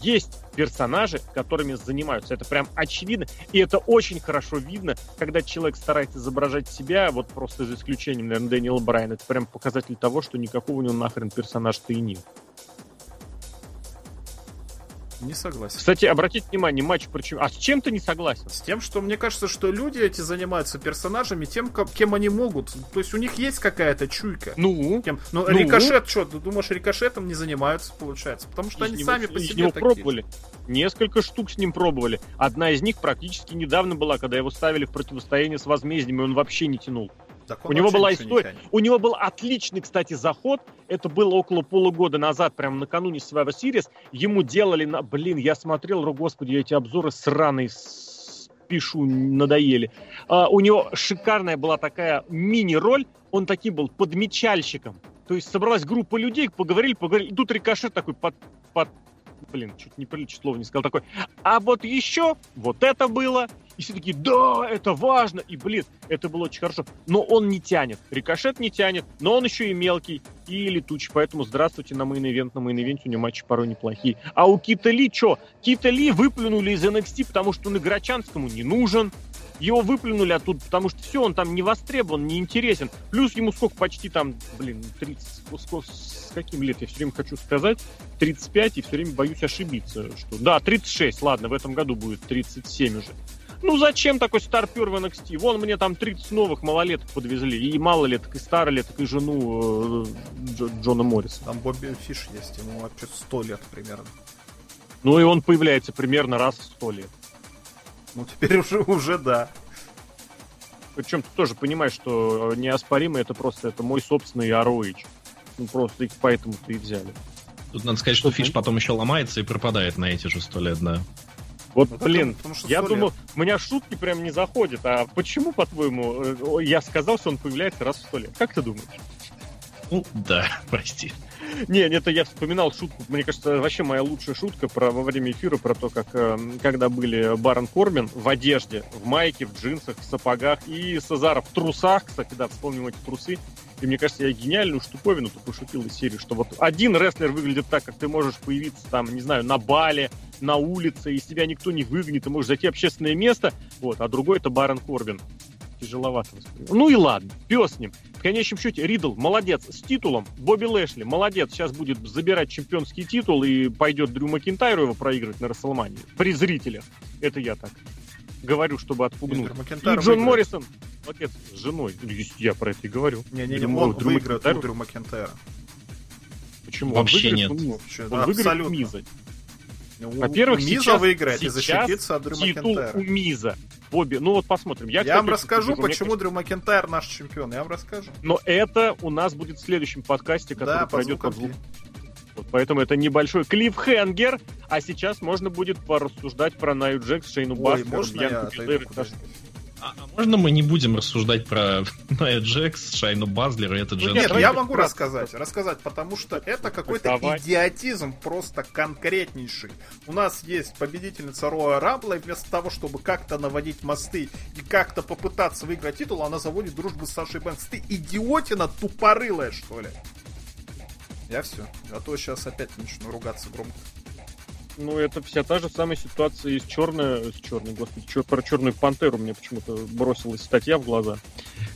есть персонажи, которыми занимаются. Это прям очевидно. И это очень хорошо видно, когда человек старается изображать себя, вот просто за исключением, наверное, Дэниела Брайана. Это прям показатель того, что никакого у него нахрен персонажа-то и нет. Не согласен. Кстати, обратите внимание, матч причем. А с чем ты не согласен? С тем, что мне кажется, что люди эти занимаются персонажами тем, кем они могут. То есть у них есть какая-то чуйка. Ну? Кем... Но ну? рикошет, что, ты думаешь, рикошетом не занимаются, получается? Потому что они сами по себе такие. пробовали. Несколько штук с ним пробовали. Одна из них практически недавно была, когда его ставили в противостояние с возмездием, и он вообще не тянул. У него была история. У него был отличный, кстати, заход. Это было около полугода назад, прямо накануне Survivor Series. Ему делали на... Блин, я смотрел, господи, эти обзоры сраные пишу, надоели. А, у него шикарная была такая мини-роль. Он таким был подмечальщиком. То есть собралась группа людей, поговорили, поговорили. И тут Рикошет такой под, под блин, чуть не приличное слово не сказал такой. А вот еще вот это было, и все такие, да, это важно. И, блин, это было очень хорошо. Но он не тянет. Рикошет не тянет, но он еще и мелкий, и летучий. Поэтому здравствуйте на Main Event. На Main Event е у него матчи порой неплохие. А у Кита Ли что? Кита Ли выплюнули из NXT, потому что он игрочанскому не нужен. Его выплюнули оттуда, потому что все, он там не востребован, не интересен. Плюс ему сколько почти там, блин, 30, сколько, с каким лет, я все время хочу сказать, 35, и все время боюсь ошибиться. Что, да, 36, ладно, в этом году будет 37 уже. Ну зачем такой старпер в NXT? Вон мне там 30 новых малолеток подвезли. И малолеток, и старолеток, и жену э, Дж Джона Морриса. Там Бобби Фиш есть, ему вообще 100 лет примерно. Ну и он появляется примерно раз в 100 лет. Ну теперь уже, уже да. Причем ты тоже понимаешь, что неоспоримо это просто это мой собственный ROH. Ну просто их поэтому-то и взяли. Тут надо сказать, что Фиш потом еще ломается и пропадает на эти же сто лет, да. Вот, ну, блин, потому, потому я думал, у меня шутки прям не заходят. А почему, по-твоему, э, я сказал, что он появляется раз в сто лет? Как ты думаешь? Ну, да, <laughs> прости. Не, это я вспоминал шутку. Мне кажется, вообще моя лучшая шутка про, во время эфира про то, как э, когда были Барон Корбин в одежде, в майке, в джинсах, в сапогах и Сазара в трусах, кстати, да, вспомним эти трусы. И мне кажется, я гениальную штуковину тут пошутил из серии, что вот один рестлер выглядит так, как ты можешь появиться там, не знаю, на бале, на улице, и тебя никто не выгонит, ты можешь зайти в общественное место, вот, а другой это Барон Корбин. Тяжеловато Ну и ладно, пес с ним. В конечном счете, Ридл молодец с титулом, Бобби Лэшли молодец, сейчас будет забирать чемпионский титул и пойдет Дрю Макинтайру его проигрывать на Расселмании. При зрителях. Это я так говорю, чтобы отпугнуть. И Джон выиграет. Моррисон, молодец, с женой. Я про это и говорю. Не-не-не, он Дрю выиграет у Дрю Макинтайра. Почему? Вообще он нет. Он да, выиграет абсолютно. Миза. Во-первых, Миза сейчас, выиграет сейчас и защитится от Дрю титул у Миза. Бобби, ну вот посмотрим. Я, я вам расскажу, скажу, почему Дрю Макентайр наш чемпион. Я вам расскажу. Но это у нас будет в следующем подкасте, который да, пройдет по звуку. Вот поэтому это небольшой клиффхенгер, а сейчас можно будет порассуждать про Наю Джекс, Шейну Бастеру, Бьянку Белэр а, а можно мы не будем рассуждать про <laughs> Найя Джекс, Шайну Базлера и этот ну, Нет, я могу рассказать. Рассказать, потому что это какой-то идиотизм просто конкретнейший. У нас есть победительница Роя Рамбла, и вместо того, чтобы как-то наводить мосты и как-то попытаться выиграть титул, она заводит дружбу с Сашей Бэнкс. Ты идиотина тупорылая, что ли? Я все. А то сейчас опять начну ругаться громко. Ну, это вся та же самая ситуация из черной, с черной, господи, чер, про черную пантеру мне почему-то бросилась статья в глаза.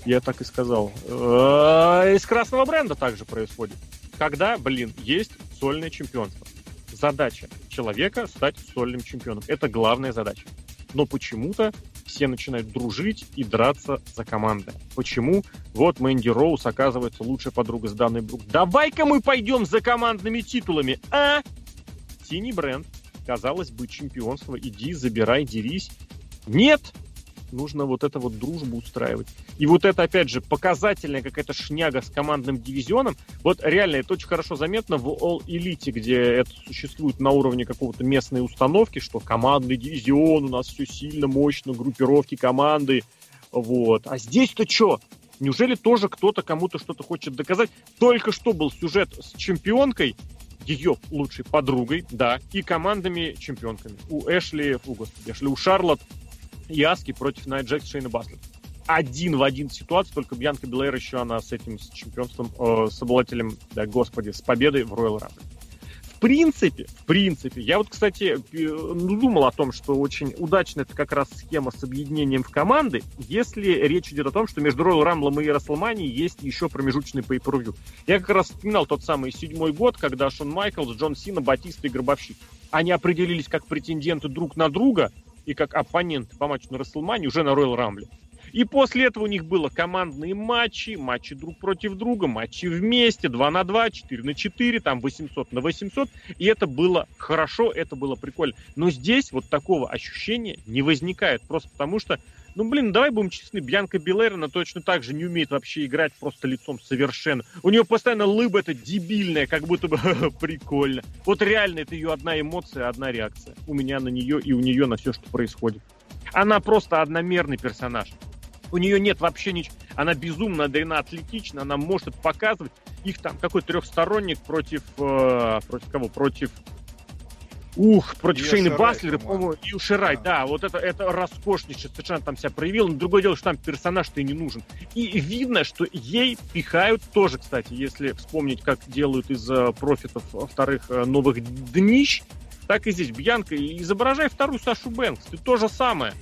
Я так и сказал. А, из красного бренда также происходит. Когда, блин, есть сольное чемпионство. Задача человека стать сольным чемпионом. Это главная задача. Но почему-то все начинают дружить и драться за команды. Почему? Вот Мэнди Роуз оказывается лучшая подруга с данной Брук. Давай-ка мы пойдем за командными титулами, а? Синий бренд. Казалось бы, чемпионство. Иди, забирай, дерись. Нет! Нужно вот это вот дружбу устраивать. И вот это, опять же, показательная какая-то шняга с командным дивизионом. Вот реально, это очень хорошо заметно в All Elite, где это существует на уровне какого-то местной установки, что командный дивизион, у нас все сильно, мощно, группировки команды. Вот. А здесь-то что? Неужели тоже кто-то кому-то что-то хочет доказать? Только что был сюжет с чемпионкой, ее лучшей подругой, да, и командами-чемпионками. У Эшли, у, господи, Эшли, у Шарлот и Аски против Найт Джекс, Шейна Баслет. Один в один ситуация, только Бьянка Белэр еще она с этим с чемпионством, э, с обладателем, да, господи, с победой в Royal Rumble. В принципе, в принципе, я вот, кстати, ну, думал о том, что очень удачно это как раз схема с объединением в команды, если речь идет о том, что между Royal Rumble и WrestleMania есть еще промежуточный pay per Я как раз вспоминал тот самый седьмой год, когда Шон Майклс, Джон Сина, Батиста и Гробовщик. Они определились как претенденты друг на друга и как оппоненты по матчу на WrestleMania уже на Royal Rumble. И после этого у них было командные матчи, матчи друг против друга, матчи вместе, 2 на 2, 4 на 4, там 800 на 800. И это было хорошо, это было прикольно. Но здесь вот такого ощущения не возникает. Просто потому что ну, блин, давай будем честны, Бьянка Белерина точно так же не умеет вообще играть просто лицом совершенно. У нее постоянно лыба это дебильная, как будто бы <laughs> прикольно. Вот реально это ее одна эмоция, одна реакция. У меня на нее и у нее на все, что происходит. Она просто одномерный персонаж. У нее нет вообще ничего. Она безумно одарена атлетично, она может показывать. Их там какой трехсторонник против... Э, против кого? Против... Ух, против Шейны Баслера, по-моему, и Ширай, да, вот это, это роскошнейший совершенно там себя проявил. Но другое дело, что там персонаж-то и не нужен. И видно, что ей пихают тоже, кстати, если вспомнить, как делают из э, профитов вторых э, новых днищ, так и здесь, Бьянка, изображай вторую Сашу Бэнкс. Ты то же самое.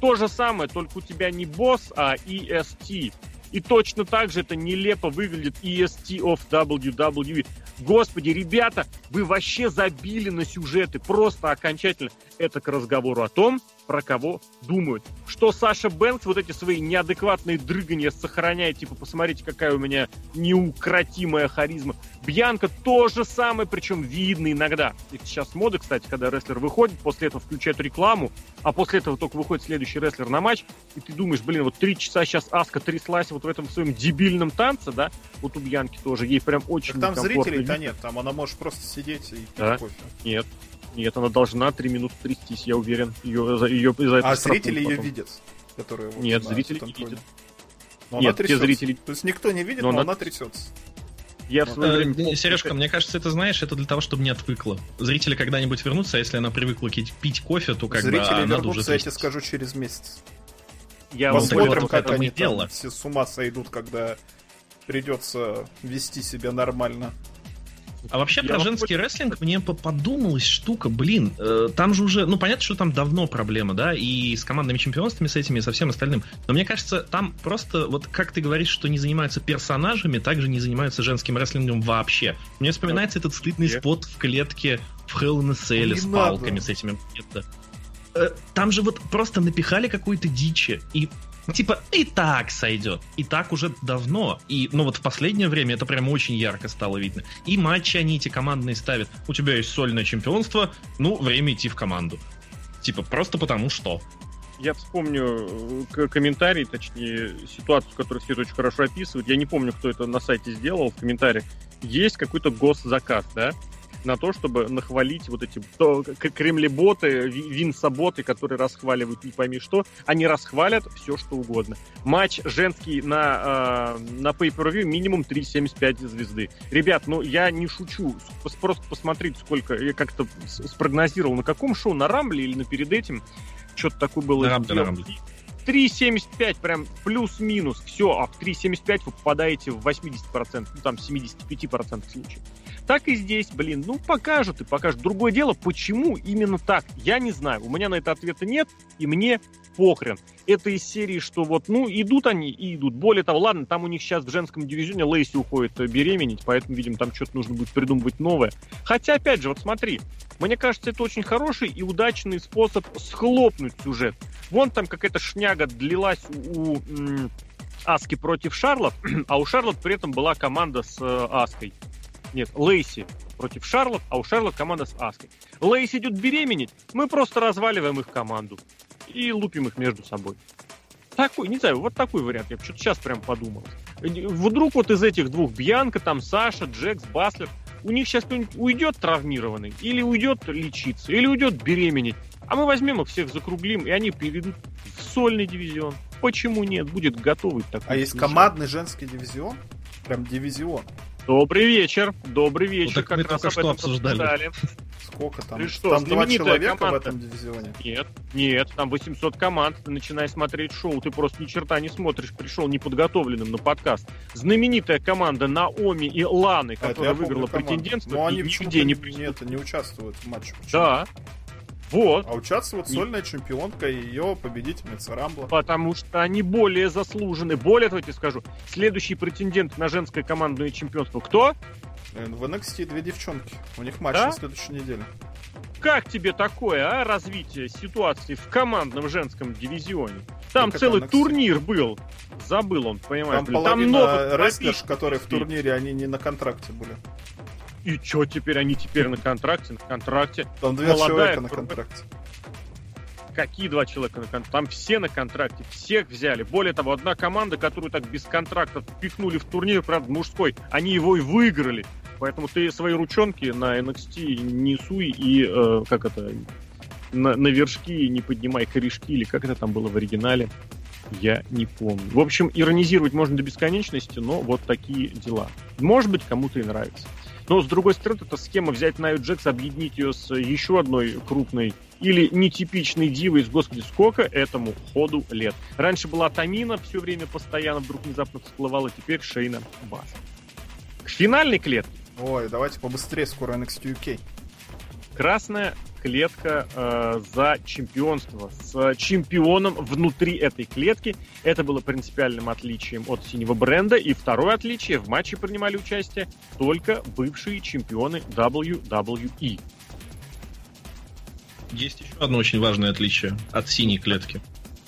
То же самое, только у тебя не босс, а EST. И точно так же это нелепо выглядит EST of WWE. Господи, ребята, вы вообще забили на сюжеты. Просто окончательно. Это к разговору о том, про кого думают. Что Саша Бэнкс вот эти свои неадекватные дрыгания сохраняет, типа, посмотрите, какая у меня неукротимая харизма. Бьянка то же самое, причем видно иногда. И сейчас моды, кстати, когда рестлер выходит, после этого включают рекламу, а после этого только выходит следующий рестлер на матч, и ты думаешь, блин, вот три часа сейчас Аска тряслась вот в этом своем дебильном танце, да, вот у Бьянки тоже, ей прям очень так Там зрителей-то нет, там она может просто сидеть и пить да? кофе. Нет, нет, она должна три минуты трястись, я уверен. Ее, ее за это а зрители ее видят? Которые вот Нет, зрители не видят. Но Нет, те зрители... То есть никто не видит, но, но она... она трясется. Я в свое время... Э, Сережка, мне кажется, это знаешь, это для того, чтобы не отвыкла. Зрители когда-нибудь вернутся, а если она привыкла пить кофе, то как Зрители бы она вернутся, я тебе скажу, через месяц. Я Посмотрим, вот, как они там все с ума сойдут, когда придется вести себя нормально. А вообще я про женский хочу... рестлинг мне подумалась штука, блин, э, там же уже, ну понятно, что там давно проблема, да, и с командными чемпионствами, с этими, и со всем остальным, но мне кажется, там просто, вот как ты говоришь, что не занимаются персонажами, также не занимаются женским рестлингом вообще. Мне вспоминается этот стыдный спот в клетке в Hell in a Cell с палками, с этими... Это, э, там же вот просто напихали какой-то дичи, и типа, и так сойдет. И так уже давно. И, ну вот в последнее время это прям очень ярко стало видно. И матчи они эти командные ставят. У тебя есть сольное чемпионство, ну, время идти в команду. Типа, просто потому что. Я вспомню э, комментарий, точнее, ситуацию, которую все очень хорошо описывают. Я не помню, кто это на сайте сделал в комментариях. Есть какой-то госзаказ, да? На то, чтобы нахвалить вот эти то, кремлеботы, винсоботы, которые расхваливают не пойми что, они расхвалят все, что угодно. Матч женский на, э, на Pay-Per-View минимум 3,75 звезды. Ребят, ну я не шучу, просто посмотрите, сколько, я как-то спрогнозировал, на каком шоу, на Рамбле или на перед этим, что-то такое было. На Рамбле, на Рамбле. 3,75 прям плюс-минус. Все, а в 3,75 вы попадаете в 80%, ну там 75% случаев. Так и здесь, блин, ну покажут и покажут. Другое дело, почему именно так, я не знаю. У меня на это ответа нет, и мне похрен. Это из серии, что вот, ну, идут они и идут. Более того, ладно, там у них сейчас в женском дивизионе Лейси уходит беременеть, поэтому, видимо, там что-то нужно будет придумывать новое. Хотя, опять же, вот смотри, мне кажется, это очень хороший и удачный способ схлопнуть сюжет. Вон там какая-то шняга длилась у, у Аски против Шарлот, <clears throat> а у Шарлот при этом была команда с э, Аской. Нет, Лейси против Шарлот, а у Шарлот команда с Аской. Лейси идет беременеть, мы просто разваливаем их команду и лупим их между собой. Такой, не знаю, вот такой вариант. Я что-то сейчас прям подумал. Вдруг вот из этих двух, Бьянка, там Саша, Джекс, Баслер, у них сейчас кто-нибудь уйдет травмированный, или уйдет лечиться, или уйдет беременеть. А мы возьмем их всех, закруглим, и они перейдут в сольный дивизион. Почему нет? Будет готовый такой. А есть командный женский дивизион? Прям дивизион. Добрый вечер, добрый вечер. Ну, так как мы раз только что обсуждали. обсуждали. сколько там? Ты что, там два человека команда? в этом дивизионе? Нет, нет, там 800 команд. Ты начинаешь смотреть шоу, ты просто ни черта не смотришь, пришел неподготовленным на подкаст. Знаменитая команда Наоми и Ланы, А, которая помню выиграла претендентство, Но они нигде не не, присутствуют. нет, не участвуют в матче. Почему? Да. Вот. А участвует Не- сольная чемпионка и ее победительница Рамбла. Потому что они более заслужены. Более того, я тебе скажу, следующий претендент на женское командное чемпионство кто? Э, В NXT две девчонки. У них матч Да? на следующей неделе. Как тебе такое, а, развитие ситуации в командном женском дивизионе? Там как целый NXT. турнир был. Забыл он, понимаешь? Там блин. половина новых рестлерш, которые в турнире, они не на контракте были. И чё теперь? Они теперь на контракте, на контракте. Там Молодая человека на контракте. Какие два человека на контракте? Там все на контракте, всех взяли. Более того, одна команда, которую так без контракта впихнули в турнир, правда, мужской, они его и выиграли. Поэтому ты свои ручонки на NXT не суй и, э, как это, на, на вершки не поднимай корешки, или как это там было в оригинале, я не помню. В общем, иронизировать можно до бесконечности, но вот такие дела. Может быть, кому-то и нравится. Но, с другой стороны, эта схема взять Найю Джекс, объединить ее с еще одной крупной или нетипичной дивой из господи сколько этому ходу лет. Раньше была Тамина, все время постоянно вдруг внезапно всплывала, теперь Шейна Бас. К финальной клетке Ой, давайте побыстрее, скоро NXT UK. красная клетка э, за чемпионство с чемпионом внутри этой клетки. Это было принципиальным отличием от синего бренда. И второе отличие, в матче принимали участие только бывшие чемпионы WWE. Есть еще одно очень важное отличие от синей клетки.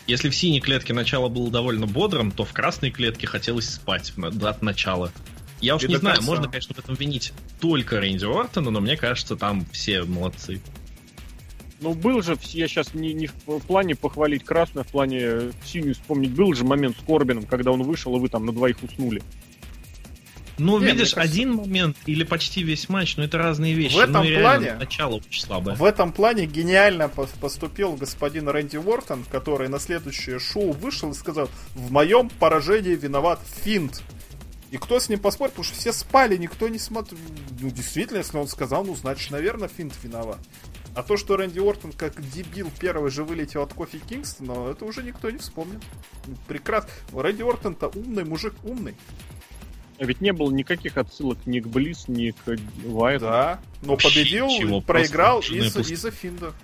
Если в синей клетке начало было довольно бодрым, то в красной клетке хотелось спать от начала. Я уж И не знаю, конца. можно, конечно, в этом винить только Рэнди Ортона, но мне кажется, там все молодцы. Ну, был же, я сейчас не, не в плане похвалить красную, а в плане синюю вспомнить, был же момент с Корбином, когда он вышел, и вы там на двоих уснули. Ну, Не, мне видишь, кажется- один момент или почти весь матч, но это разные вещи. В этом ну, плане- начало очень слабое. В этом плане гениально пос- поступил господин Рэнди Уортон, который на следующее шоу вышел и сказал, в моем поражении виноват Финт. И кто с ним поспорит, потому что все спали, никто не смотрел. Ну, действительно, если он сказал, ну, значит, наверное, Финт виноват. А то, что Рэнди Уортон как дебил первый же вылетел от Кофи Кингстона, это уже никто не вспомнит. Ну, Прекрасно. Рэнди Уортон-то умный мужик, умный. А ведь не было никаких отсылок ни к Близ, ни к Вайту. Да, но Вообще победил, ничего, проиграл жирная из- из-за Финда.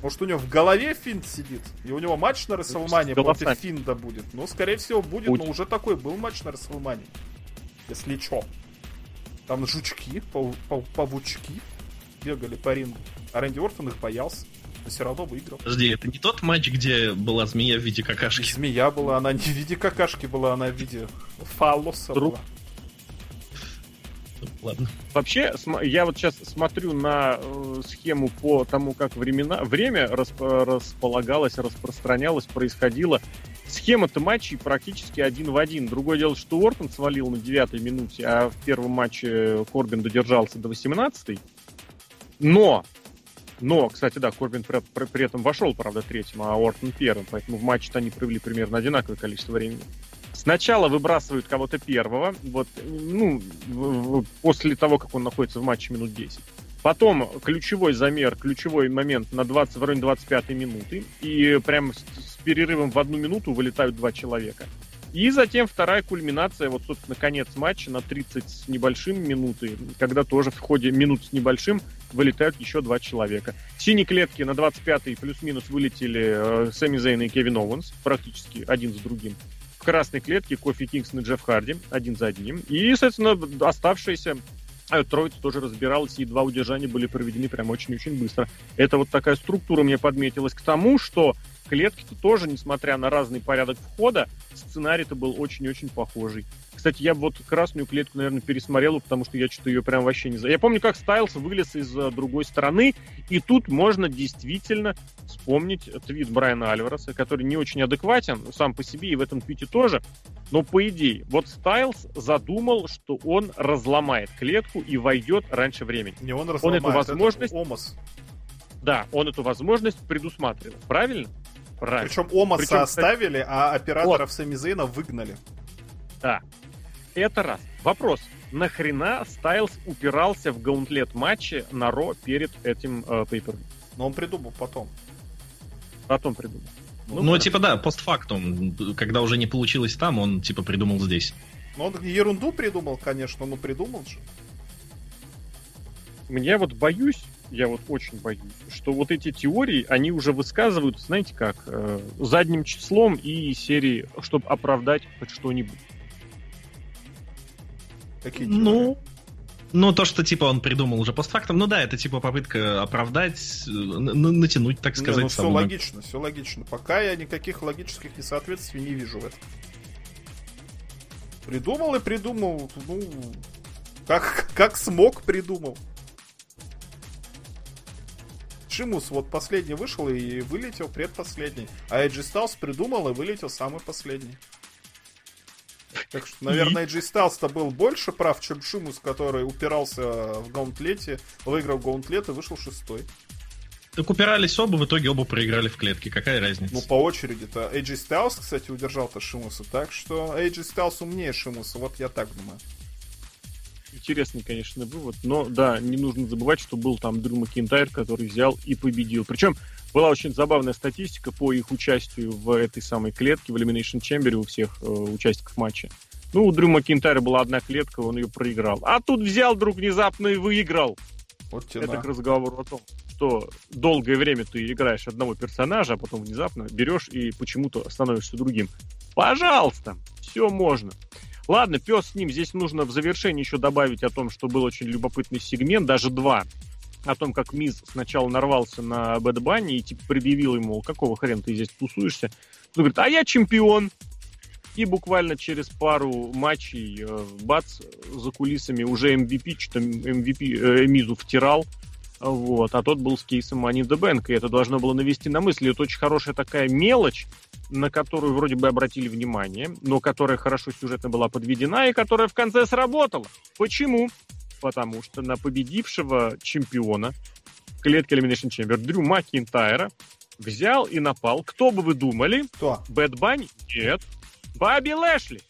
Может, у него в голове Финд сидит, и у него матч на Расселмане против Финда будет. Ну, скорее всего, будет, Будет. но уже такой был матч на Расселмане. Если чё. Там жучки, пау- пау- павучки бегали по рингу. А Рэнди Ортон их боялся. Но все равно выиграл. Подожди, это не тот матч, где была змея в виде И какашки? змея была, она не в виде какашки была, она в виде фалоса Друг. была. Ладно. Вообще, я вот сейчас смотрю на э, схему по тому, как времена, время расп- располагалось, распространялось, происходило. Схема-то матчей практически один в один. Другое дело, что Уортон свалил на девятой минуте, а в первом матче Корбин додержался до 18 Но, но, кстати, да, Корбин при, при- при этом вошел, правда, третьим, а Уортон первым, поэтому в матче-то они провели примерно одинаковое количество времени. Сначала выбрасывают кого-то первого, вот, ну, после того, как он находится в матче минут 10. Потом ключевой замер, ключевой момент на 20, в районе 25 минуты. И прям с, с перерывом в одну минуту вылетают два человека. И затем вторая кульминация, вот, собственно, конец матча на 30 с небольшим минуты, когда тоже в ходе минут с небольшим вылетают еще два человека. В синей клетке на 25-й плюс-минус вылетели э, Сэмми Зейн и Кевин Оуэнс, практически один за другим. В красной клетке Кофи Кингстон и Джефф Харди, один за одним. И, соответственно, оставшиеся а троица тоже разбиралась, и два удержания были проведены прям очень-очень быстро. Это вот такая структура мне подметилась к тому, что клетки-то тоже, несмотря на разный порядок входа, сценарий-то был очень-очень похожий. Кстати, я бы вот красную клетку, наверное, пересмотрел, потому что я что-то ее прям вообще не знаю. Я помню, как Стайлс вылез из э, другой стороны, и тут можно действительно вспомнить твит Брайана Альвареса, который не очень адекватен сам по себе, и в этом твите тоже. Но по идее, вот Стайлс задумал, что он разломает клетку и войдет раньше времени. Не он эту разломает, возможность- это Омас. Да, он эту возможность предусматривал. Правильно? Правильно. Причем Омаса Причем, оставили, а операторов Сами Зейна выгнали. Да. Это раз. Вопрос. Нахрена Стайлз упирался в гаунтлет матче на Ро перед этим э, пейпер? Но он придумал потом. Потом придумал. Ну, ну типа да, постфактум. Когда уже не получилось там, он типа придумал здесь. Ну, он ерунду придумал, конечно, но придумал же. Мне вот боюсь, я вот очень боюсь, что вот эти теории, они уже высказывают, знаете как, э, задним числом и серии, чтобы оправдать хоть что-нибудь. Какие теории? Ну, ну, то, что, типа, он придумал уже постфактом, ну да, это, типа, попытка оправдать, э, натянуть, так сказать. Не, ну, все логично, все логично. Пока я никаких логических несоответствий не вижу в этом. Придумал и придумал, ну, как, как смог, придумал. Шимус вот последний вышел и вылетел предпоследний. А Эджи Сталс придумал и вылетел самый последний. Так что, наверное, Эджи Сталс-то был больше прав, чем Шимус, который упирался в гаунтлете, выиграл гаунтлет и вышел шестой. Так упирались оба, в итоге оба проиграли в клетке. Какая разница? Ну, по очереди-то. AJ Styles, кстати, удержал-то Шимуса. Так что AJ Styles умнее Шимуса. Вот я так думаю. Интересный, конечно, вывод. Но, да, не нужно забывать, что был там Дрю Макинтайр, который взял и победил. Причем была очень забавная статистика по их участию в этой самой клетке, в Elimination Chamber у всех э, участников матча. Ну, у Дрю Макинтайра была одна клетка, он ее проиграл. А тут взял друг внезапно и выиграл. Вот тебе Это к разговору о том, что долгое время ты играешь одного персонажа, а потом внезапно берешь и почему-то становишься другим. Пожалуйста, все можно. Ладно, пес с ним. Здесь нужно в завершении еще добавить о том, что был очень любопытный сегмент, даже два, о том, как Миз сначала нарвался на Бэд Банни и типа предъявил ему, какого хрена ты здесь тусуешься. Он говорит, а я чемпион. И буквально через пару матчей, э, бац, за кулисами уже MVP, что-то MVP э, Мизу втирал. Вот, а тот был с кейсом Money the Bank, и это должно было навести на мысли. Это очень хорошая такая мелочь, на которую вроде бы обратили внимание, но которая хорошо сюжетно была подведена и которая в конце сработала. Почему? Потому что на победившего чемпиона клетки Elimination Chamber Дрю Макинтайра взял и напал. Кто бы вы думали? Кто? Bad Bunny? Нет. Бобби Лэшли.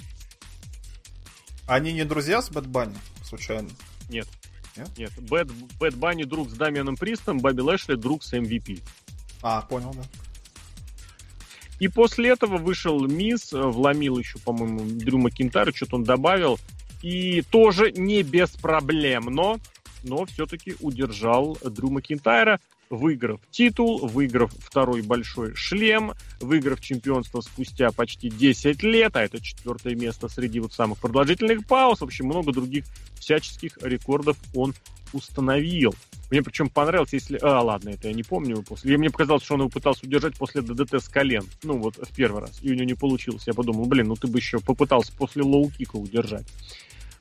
Они не друзья с Bad Bunny, случайно? Нет. Нет? Нет. Bad, Bad Bunny друг с Дамианом Пристом, Бобби Лэшли друг с MVP. А, понял, да. И после этого вышел Миз, э, вломил еще, по-моему, Дрю Макинтайр, что-то он добавил. И тоже не без проблем, но, но все-таки удержал Дрю Макинтайра, выиграв титул, выиграв второй большой шлем, выиграв чемпионство спустя почти 10 лет, а это четвертое место среди вот самых продолжительных пауз. В общем, много других всяческих рекордов он установил. Мне причем понравилось, если... А, ладно, это я не помню. После... Мне показалось, что он его пытался удержать после DDT с колен. Ну, вот в первый раз. И у него не получилось. Я подумал, блин, ну ты бы еще попытался после low kick а удержать.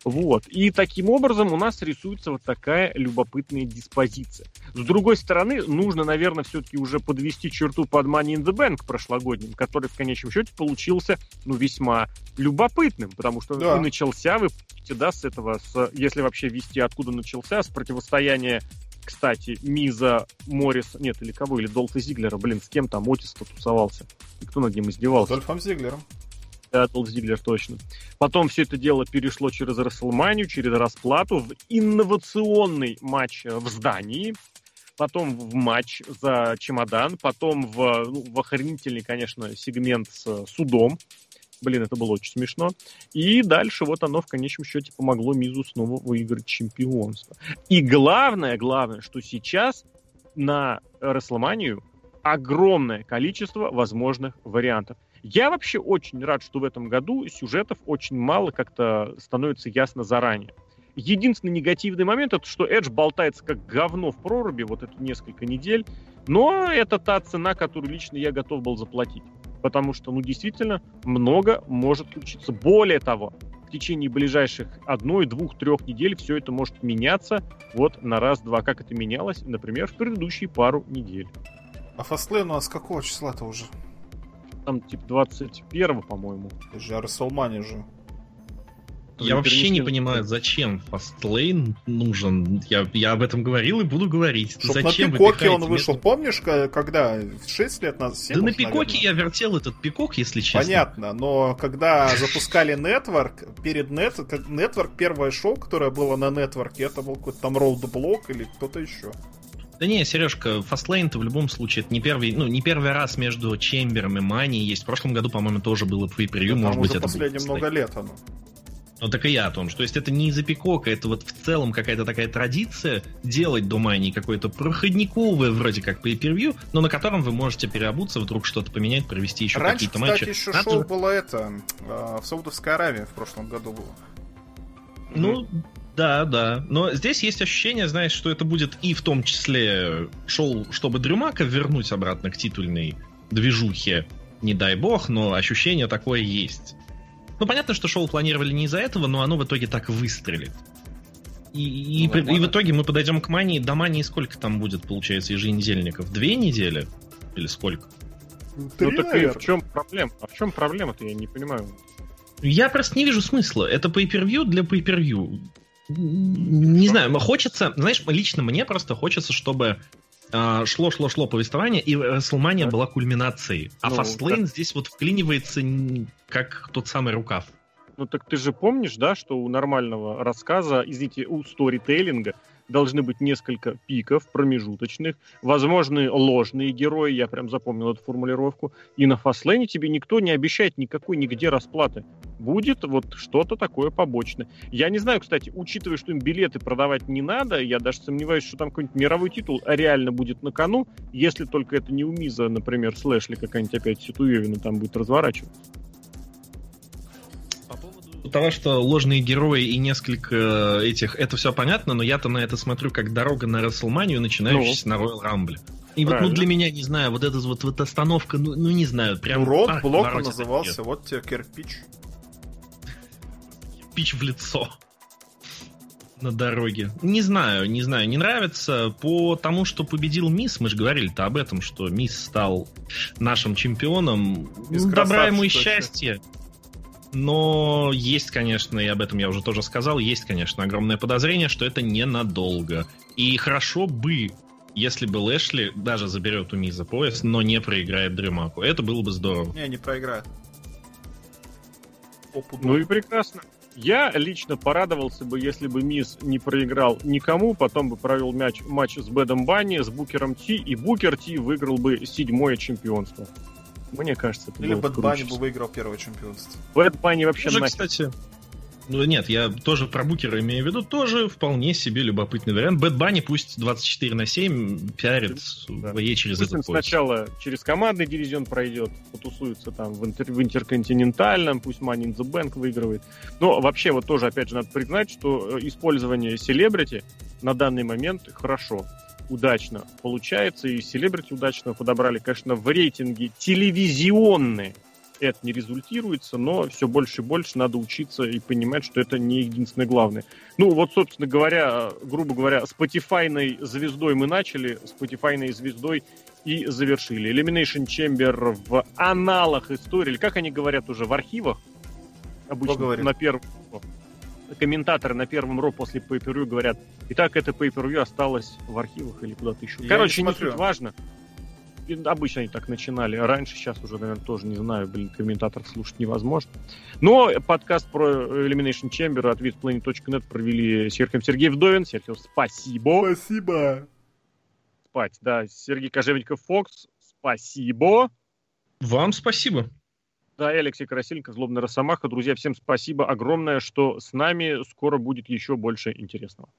Вот. И таким образом у нас рисуется вот такая любопытная диспозиция. С другой стороны, нужно, наверное, все-таки уже подвести черту под Money in the Bank прошлогодним, который в конечном счете получился, ну, весьма любопытным, потому что да. и начался, вы помните, да, с этого, с, если вообще вести, откуда начался, с противостояния кстати, Миза, Моррис, нет, или кого, или Долфа Зиглера, блин, с кем там Отис тусовался? И кто над ним издевался? С Дольфом Зиглером. Да, Долф Зиглер, точно. Потом все это дело перешло через Расселманию, через расплату в инновационный матч в здании, потом в матч за чемодан, потом в, ну, в охренительный, конечно, сегмент с судом. Блин, это было очень смешно. И дальше вот оно в конечном счете помогло Мизу снова выиграть чемпионство. И главное, главное, что сейчас на Расселманию огромное количество возможных вариантов. Я вообще очень рад, что в этом году сюжетов очень мало как-то становится ясно заранее. Единственный негативный момент это, что Эдж болтается как говно в проруби вот это несколько недель, но это та цена, которую лично я готов был заплатить. Потому что, ну, действительно, много может случиться. Более того, в течение ближайших одной, двух, трех недель все это может меняться вот на раз-два, как это менялось, например, в предыдущие пару недель. А Фастлейн у нас какого числа-то уже? Там типа 21 по-моему. Это же Расселмани же. Я вообще не понимаю, зачем фастлейн нужен. Я, я об этом говорил и буду говорить. Чтоб зачем на Пикоке он вышел, между... помнишь, когда? 6 лет назад? 7, да на Пикоке наверное. я вертел этот Пикок, если честно. Понятно, но когда запускали Network, перед Net... Network первое шоу, которое было на Network, это был какой-то там Roadblock или кто-то еще. Да не, Сережка, Фастлейн-то в любом случае это не первый, ну, не первый раз между Чембером и Мани есть. В прошлом году, по-моему, тоже было превью, да, может быть, это последние много лет оно. Ну так и я о том, что то есть это не из-за пикока, это вот в целом какая-то такая традиция делать до Мани какой-то проходниковый вроде как по per но на котором вы можете переобуться, вдруг что-то поменять, провести еще какие-то матчи. Раньше, кстати, еще шоу было это, а, в Саудовской Аравии в прошлом году было. Ну, да, да. Но здесь есть ощущение, знаешь, что это будет и в том числе шоу, чтобы Дрюмака вернуть обратно к титульной движухе. Не дай бог, но ощущение такое есть. Ну, понятно, что шоу планировали не из-за этого, но оно в итоге так выстрелит. И, и, ну, и в итоге мы подойдем к мании. До мании сколько там будет, получается, еженедельников? Две недели? Или сколько? Три, ну так и в чем проблема? А в чем проблема-то, я не понимаю. Я просто не вижу смысла. Это pay-per-view для pay-per-view не знаю, хочется, знаешь, лично мне просто хочется, чтобы а, шло, шло, шло повествование, и WrestleMania да. была кульминацией. А ну, Fastlane так... здесь вот вклинивается как тот самый рукав. Ну так ты же помнишь, да, что у нормального рассказа, извините, у сторителлинга должны быть несколько пиков промежуточных, возможны ложные герои, я прям запомнил эту формулировку, и на фастлейне тебе никто не обещает никакой нигде расплаты. Будет вот что-то такое побочное. Я не знаю, кстати, учитывая, что им билеты продавать не надо, я даже сомневаюсь, что там какой-нибудь мировой титул реально будет на кону, если только это не у Миза, например, Слэшли какая-нибудь опять Ситуевина там будет разворачиваться того, что ложные герои и несколько этих, это все понятно, но я-то на это смотрю как дорога на Расселманию, начинающаяся ну. на Royal Rumble. И вот, ну, для меня, не знаю, вот эта вот, вот остановка, ну, ну, не знаю, прям... Ну, Род блок назывался, вот тебе кирпич. Кирпич в лицо на дороге. Не знаю, не знаю, не нравится по тому, что победил Мисс. Мы же говорили-то об этом, что Мисс стал нашим чемпионом. Без Добра ему и счастья. Но есть, конечно, и об этом я уже тоже сказал, есть, конечно, огромное подозрение, что это ненадолго. И хорошо бы, если бы Лэшли даже заберет у Миза пояс, но не проиграет Дрюмаку. Это было бы здорово. Не, не проиграет. Ну и прекрасно. Я лично порадовался бы, если бы Мисс не проиграл никому, потом бы провел мяч, матч с Бэдом Банни, с Букером Ти, и Букер Ти выиграл бы седьмое чемпионство. Мне кажется, это Или Bad Bunny бы выиграл первое чемпионство. Bad Bunny вообще Уже, кстати, ну нет, я тоже про Букера имею в виду, тоже вполне себе любопытный вариант. Bad Bunny пусть 24 на 7 пиарит да. в через пусть этот поезд. сначала через командный дивизион пройдет, потусуется там в, интер, в интерконтинентальном, пусть Money in the Bank выигрывает. Но вообще вот тоже, опять же, надо признать, что э, использование celebrity на данный момент хорошо удачно получается, и селебрити удачно подобрали, конечно, в рейтинге телевизионные это не результируется, но все больше и больше надо учиться и понимать, что это не единственное главное. Ну, вот, собственно говоря, грубо говоря, Spotify звездой мы начали, Spotify звездой и завершили. Elimination Chamber в аналах истории, или как они говорят уже, в архивах, обычно на первом комментаторы на первом ро после pay говорят, и так это pay осталось в архивах или куда-то еще. Я Короче, не, не суть важно. И обычно они так начинали. Раньше, сейчас уже, наверное, тоже не знаю, блин, комментаторов слушать невозможно. Но подкаст про Elimination Chamber от VidPlanet.net провели Серхием Сергей Вдовин. Серхиев, спасибо. Спасибо. Спать, да. Сергей Кожевников Фокс, спасибо. Вам спасибо. Да, и Алексей Красильников, Злобный Росомаха. Друзья, всем спасибо огромное, что с нами скоро будет еще больше интересного.